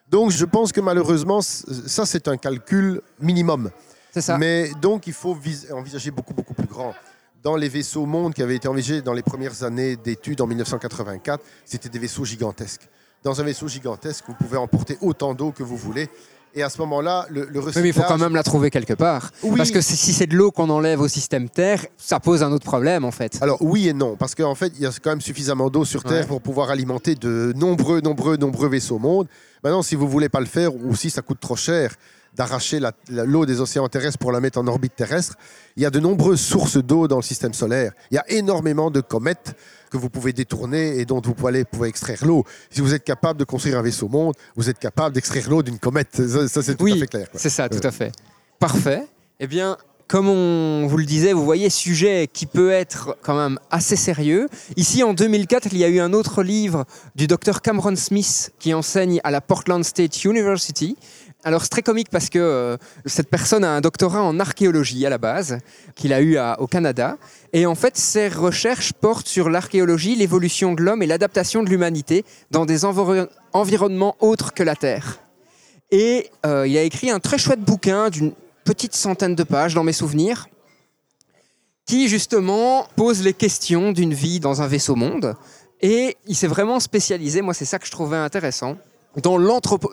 Donc je pense que malheureusement, ça c'est un calcul minimum. C'est ça. Mais donc il faut vis- envisager beaucoup, beaucoup plus grand. Dans les vaisseaux monde qui avaient été envisagés dans les premières années d'études en 1984, c'était des vaisseaux gigantesques. Dans un vaisseau gigantesque, vous pouvez emporter autant d'eau que vous voulez. Et à ce moment-là, le, le Oui, mais il faut quand même la trouver quelque part. Oui. Parce que si c'est de l'eau qu'on enlève au système Terre, ça pose un autre problème en fait. Alors oui et non, parce qu'en fait, il y a quand même suffisamment d'eau sur Terre Ouais. pour pouvoir alimenter de nombreux, nombreux, nombreux vaisseaux monde. Maintenant, si vous voulez pas le faire, ou si ça coûte trop cher d'arracher l'eau des océans terrestres pour la mettre en orbite terrestre, il y a de nombreuses sources d'eau dans le système solaire. Il y a énormément de comètes que vous pouvez détourner et dont vous pouvez, pouvez extraire l'eau. Si vous êtes capable de construire un vaisseau monde, vous êtes capable d'extraire l'eau d'une comète. Ça, ça, c'est tout oui, à fait clair. c'est ça, tout à fait. Parfait. Eh bien, comme on vous le disait, vous voyez, sujet qui peut être quand même assez sérieux. Ici, en 2004, il y a eu un autre livre du docteur Cameron Smith qui enseigne à la Portland State University. Alors, c'est très comique parce que euh, cette personne a un doctorat en archéologie à la base, qu'il a eu au Canada. Et en fait, ses recherches portent sur l'archéologie, l'évolution de l'homme et l'adaptation de l'humanité dans des enviro- environnements autres que la Terre. Et euh, il a écrit un très chouette bouquin d'une petite centaine de pages dans mes souvenirs, qui justement pose les questions d'une vie dans un vaisseau monde. Et il s'est vraiment spécialisé, moi c'est ça que je trouvais intéressant, dans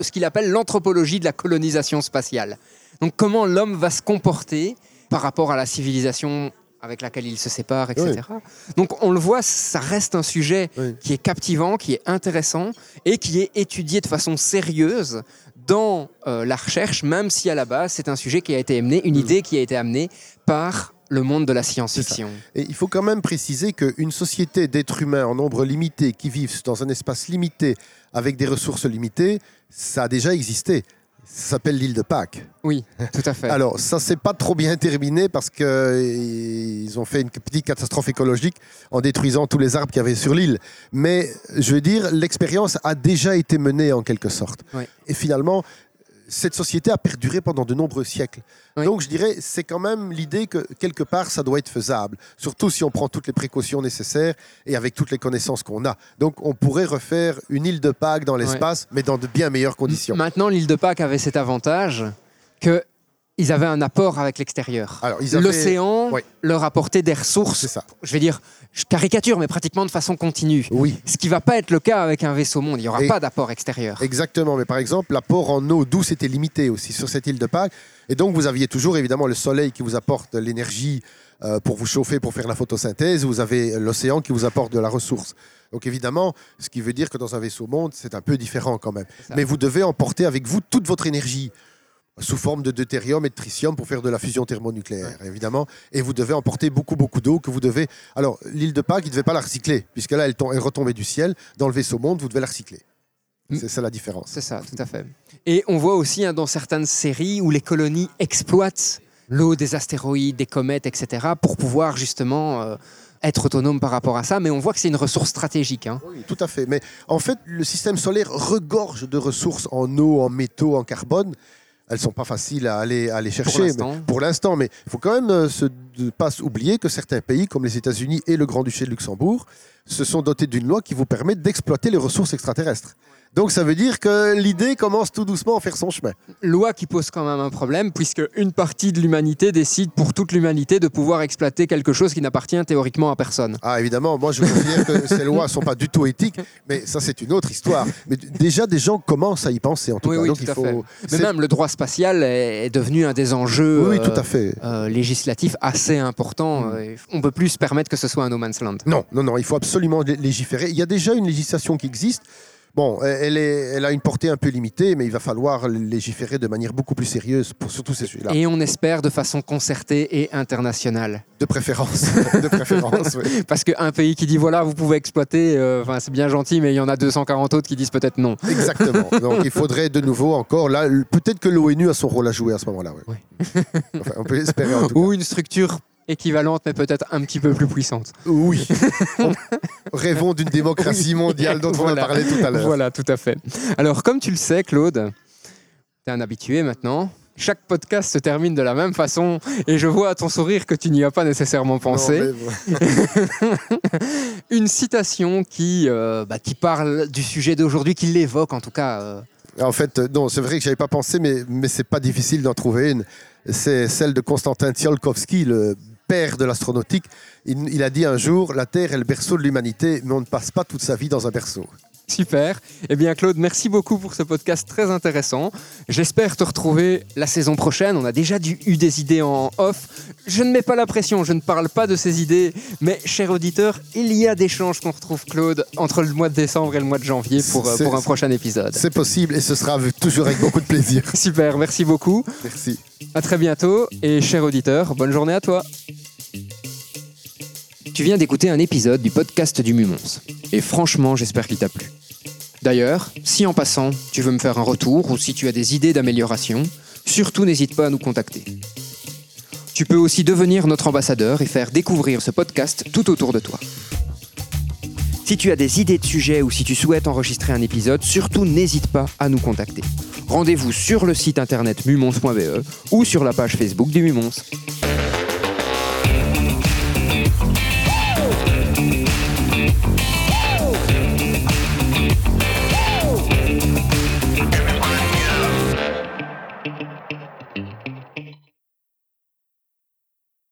ce qu'il appelle l'anthropologie de la colonisation spatiale. Donc comment l'homme va se comporter par rapport à la civilisation avec laquelle il se sépare, etc. Donc on le voit, ça reste un sujet Oui. qui est captivant, qui est intéressant et qui est étudié de façon sérieuse dans euh, la recherche, même si à la base c'est un sujet qui a été amené, une idée qui a été amenée par le monde de la science-fiction. Et il faut quand même préciser qu'une société d'êtres humains en nombre limité qui vivent dans un espace limité avec des ressources limitées, ça a déjà existé. Ça s'appelle l'île de Pâques. Oui, tout à fait. Alors, ça s'est pas trop bien terminé parce qu'ils ont fait une petite catastrophe écologique en détruisant tous les arbres qu'il y avait sur l'île. Mais je veux dire, l'expérience a déjà été menée en quelque sorte. Oui. Et finalement, cette société a perduré pendant de nombreux siècles. Oui. Donc, je dirais, c'est quand même l'idée que quelque part, ça doit être faisable. Surtout si on prend toutes les précautions nécessaires et avec toutes les connaissances qu'on a. Donc, on pourrait refaire une île de Pâques dans l'espace, mais dans de bien meilleures conditions. Maintenant, l'île de Pâques avait cet avantage que ils avaient un apport avec l'extérieur. Avaient- L'océan leur apportait des ressources, ça. je vais dire, je caricature, mais pratiquement de façon continue. Oui. Ce qui va pas être le cas avec un vaisseau monde. Il n'y aura Et- pas d'apport extérieur. Exactement, mais par exemple, l'apport en eau douce était limité aussi sur cette île de Pâques. Et donc, vous aviez toujours évidemment le soleil qui vous apporte l'énergie euh, pour vous chauffer, pour faire la photosynthèse. Vous avez l'océan qui vous apporte de la ressource. Donc, évidemment, ce qui veut dire que dans un vaisseau monde, c'est un peu différent quand même. Mais vous devez emporter avec vous toute votre énergie sous forme de deutérium et de tritium pour faire de la fusion thermonucléaire, évidemment. Et vous devez emporter beaucoup, beaucoup d'eau que vous devez... Alors, l'île de Pâques, il ne devait pas la recycler, puisque là, elle, elle retombait du ciel. Dans le vaisseau monde, vous devez la recycler. Mm. C'est ça la différence. C'est ça, tout à fait. Et on voit aussi hein, dans certaines séries où les colonies exploitent l'eau des astéroïdes, des comètes, etc., pour pouvoir justement euh, être autonomes par rapport à ça. Mais on voit que c'est une ressource stratégique. hein. Oui, tout à fait. Mais en fait, le système solaire regorge de ressources en eau, en métaux, en carbone. Elles sont pas faciles à aller, à aller chercher pour l'instant. Mais il faut quand même euh, se, de pas oublier que certains pays, comme les États-Unis et le Grand-Duché de Luxembourg, se sont dotés d'une loi qui vous permet d'exploiter les ressources extraterrestres. Donc ça veut dire que l'idée commence tout doucement à faire son chemin. loi qui pose quand même un problème, puisque une partie de l'humanité décide pour toute l'humanité de pouvoir exploiter quelque chose qui n'appartient théoriquement à personne. Ah, évidemment, moi je considère que ces lois ne sont pas du tout éthiques, mais ça c'est une autre histoire. Mais déjà, des gens commencent à y penser en tout Oui, cas. oui, Donc tout il à faut. fait. Mais même le droit spatial est, devenu un des enjeux Oui, euh, tout à fait. euh, législatifs assez importants. Euh, On peut plus se permettre que ce soit un no man's land. Non, non, non, il faut absolument lé- légiférer. Il y a déjà une législation qui existe. Bon, elle, est, elle a une portée un peu limitée, mais il va falloir légiférer de manière beaucoup plus sérieuse pour surtout ces sujets-là. Et on espère de façon concertée et internationale. De préférence. *laughs* de préférence, oui. *laughs* Parce qu'un pays qui dit voilà, vous pouvez exploiter, euh, c'est bien gentil, mais il y en a 240 autres qui disent peut-être non. Exactement. *laughs* Donc il faudrait de nouveau encore, là, peut-être que l'ONU a son rôle à jouer à ce moment-là. ouais. Enfin, on peut espérer en tout cas. Ou une structure équivalente, mais peut-être un petit peu plus puissante. Oui. On- *laughs* Rêvons d'une démocratie mondiale dont Voilà. on a parlé tout à l'heure. Voilà, tout à fait. Alors, comme tu le sais, Claude, tu es un habitué maintenant. Chaque podcast se termine de la même façon et je vois à ton sourire que tu n'y as pas nécessairement pensé. *laughs* Une citation qui, euh, bah, qui parle du sujet d'aujourd'hui, qui l'évoque en tout cas. euh, En fait, euh, non, c'est vrai que j'avais pas pensé, mais, mais c'est pas difficile d'en trouver une. C'est celle de Konstantin Tsiolkovsky, le père de l'astronautique. Il, a dit un jour La Terre est le berceau de l'humanité, mais on ne passe pas toute sa vie dans un berceau. Super. Eh bien, Claude, merci beaucoup pour ce podcast très intéressant. J'espère te retrouver la saison prochaine. On a déjà eu des idées en off. Je ne mets pas la pression, je ne parle pas de ces idées. Mais, cher auditeur, il y a des chances qu'on retrouve Claude entre le mois de décembre et le mois de janvier pour, euh, pour un prochain épisode. C'est possible et ce sera toujours avec beaucoup de plaisir. *laughs* Super, merci beaucoup. Merci. À très bientôt. Et, cher auditeur, bonne journée à toi. Tu viens d'écouter un épisode du podcast du Mumons. Et franchement, j'espère qu'il t'a plu. D'ailleurs, si en passant, tu veux me faire un retour ou si tu as des idées d'amélioration, surtout n'hésite pas à nous contacter. Tu peux aussi devenir notre ambassadeur et faire découvrir ce podcast tout autour de toi. Si tu as des idées de sujets ou si tu souhaites enregistrer un épisode, surtout n'hésite pas à nous contacter. Rendez-vous sur le site internet mumons.be ou sur la page Facebook du Mumons.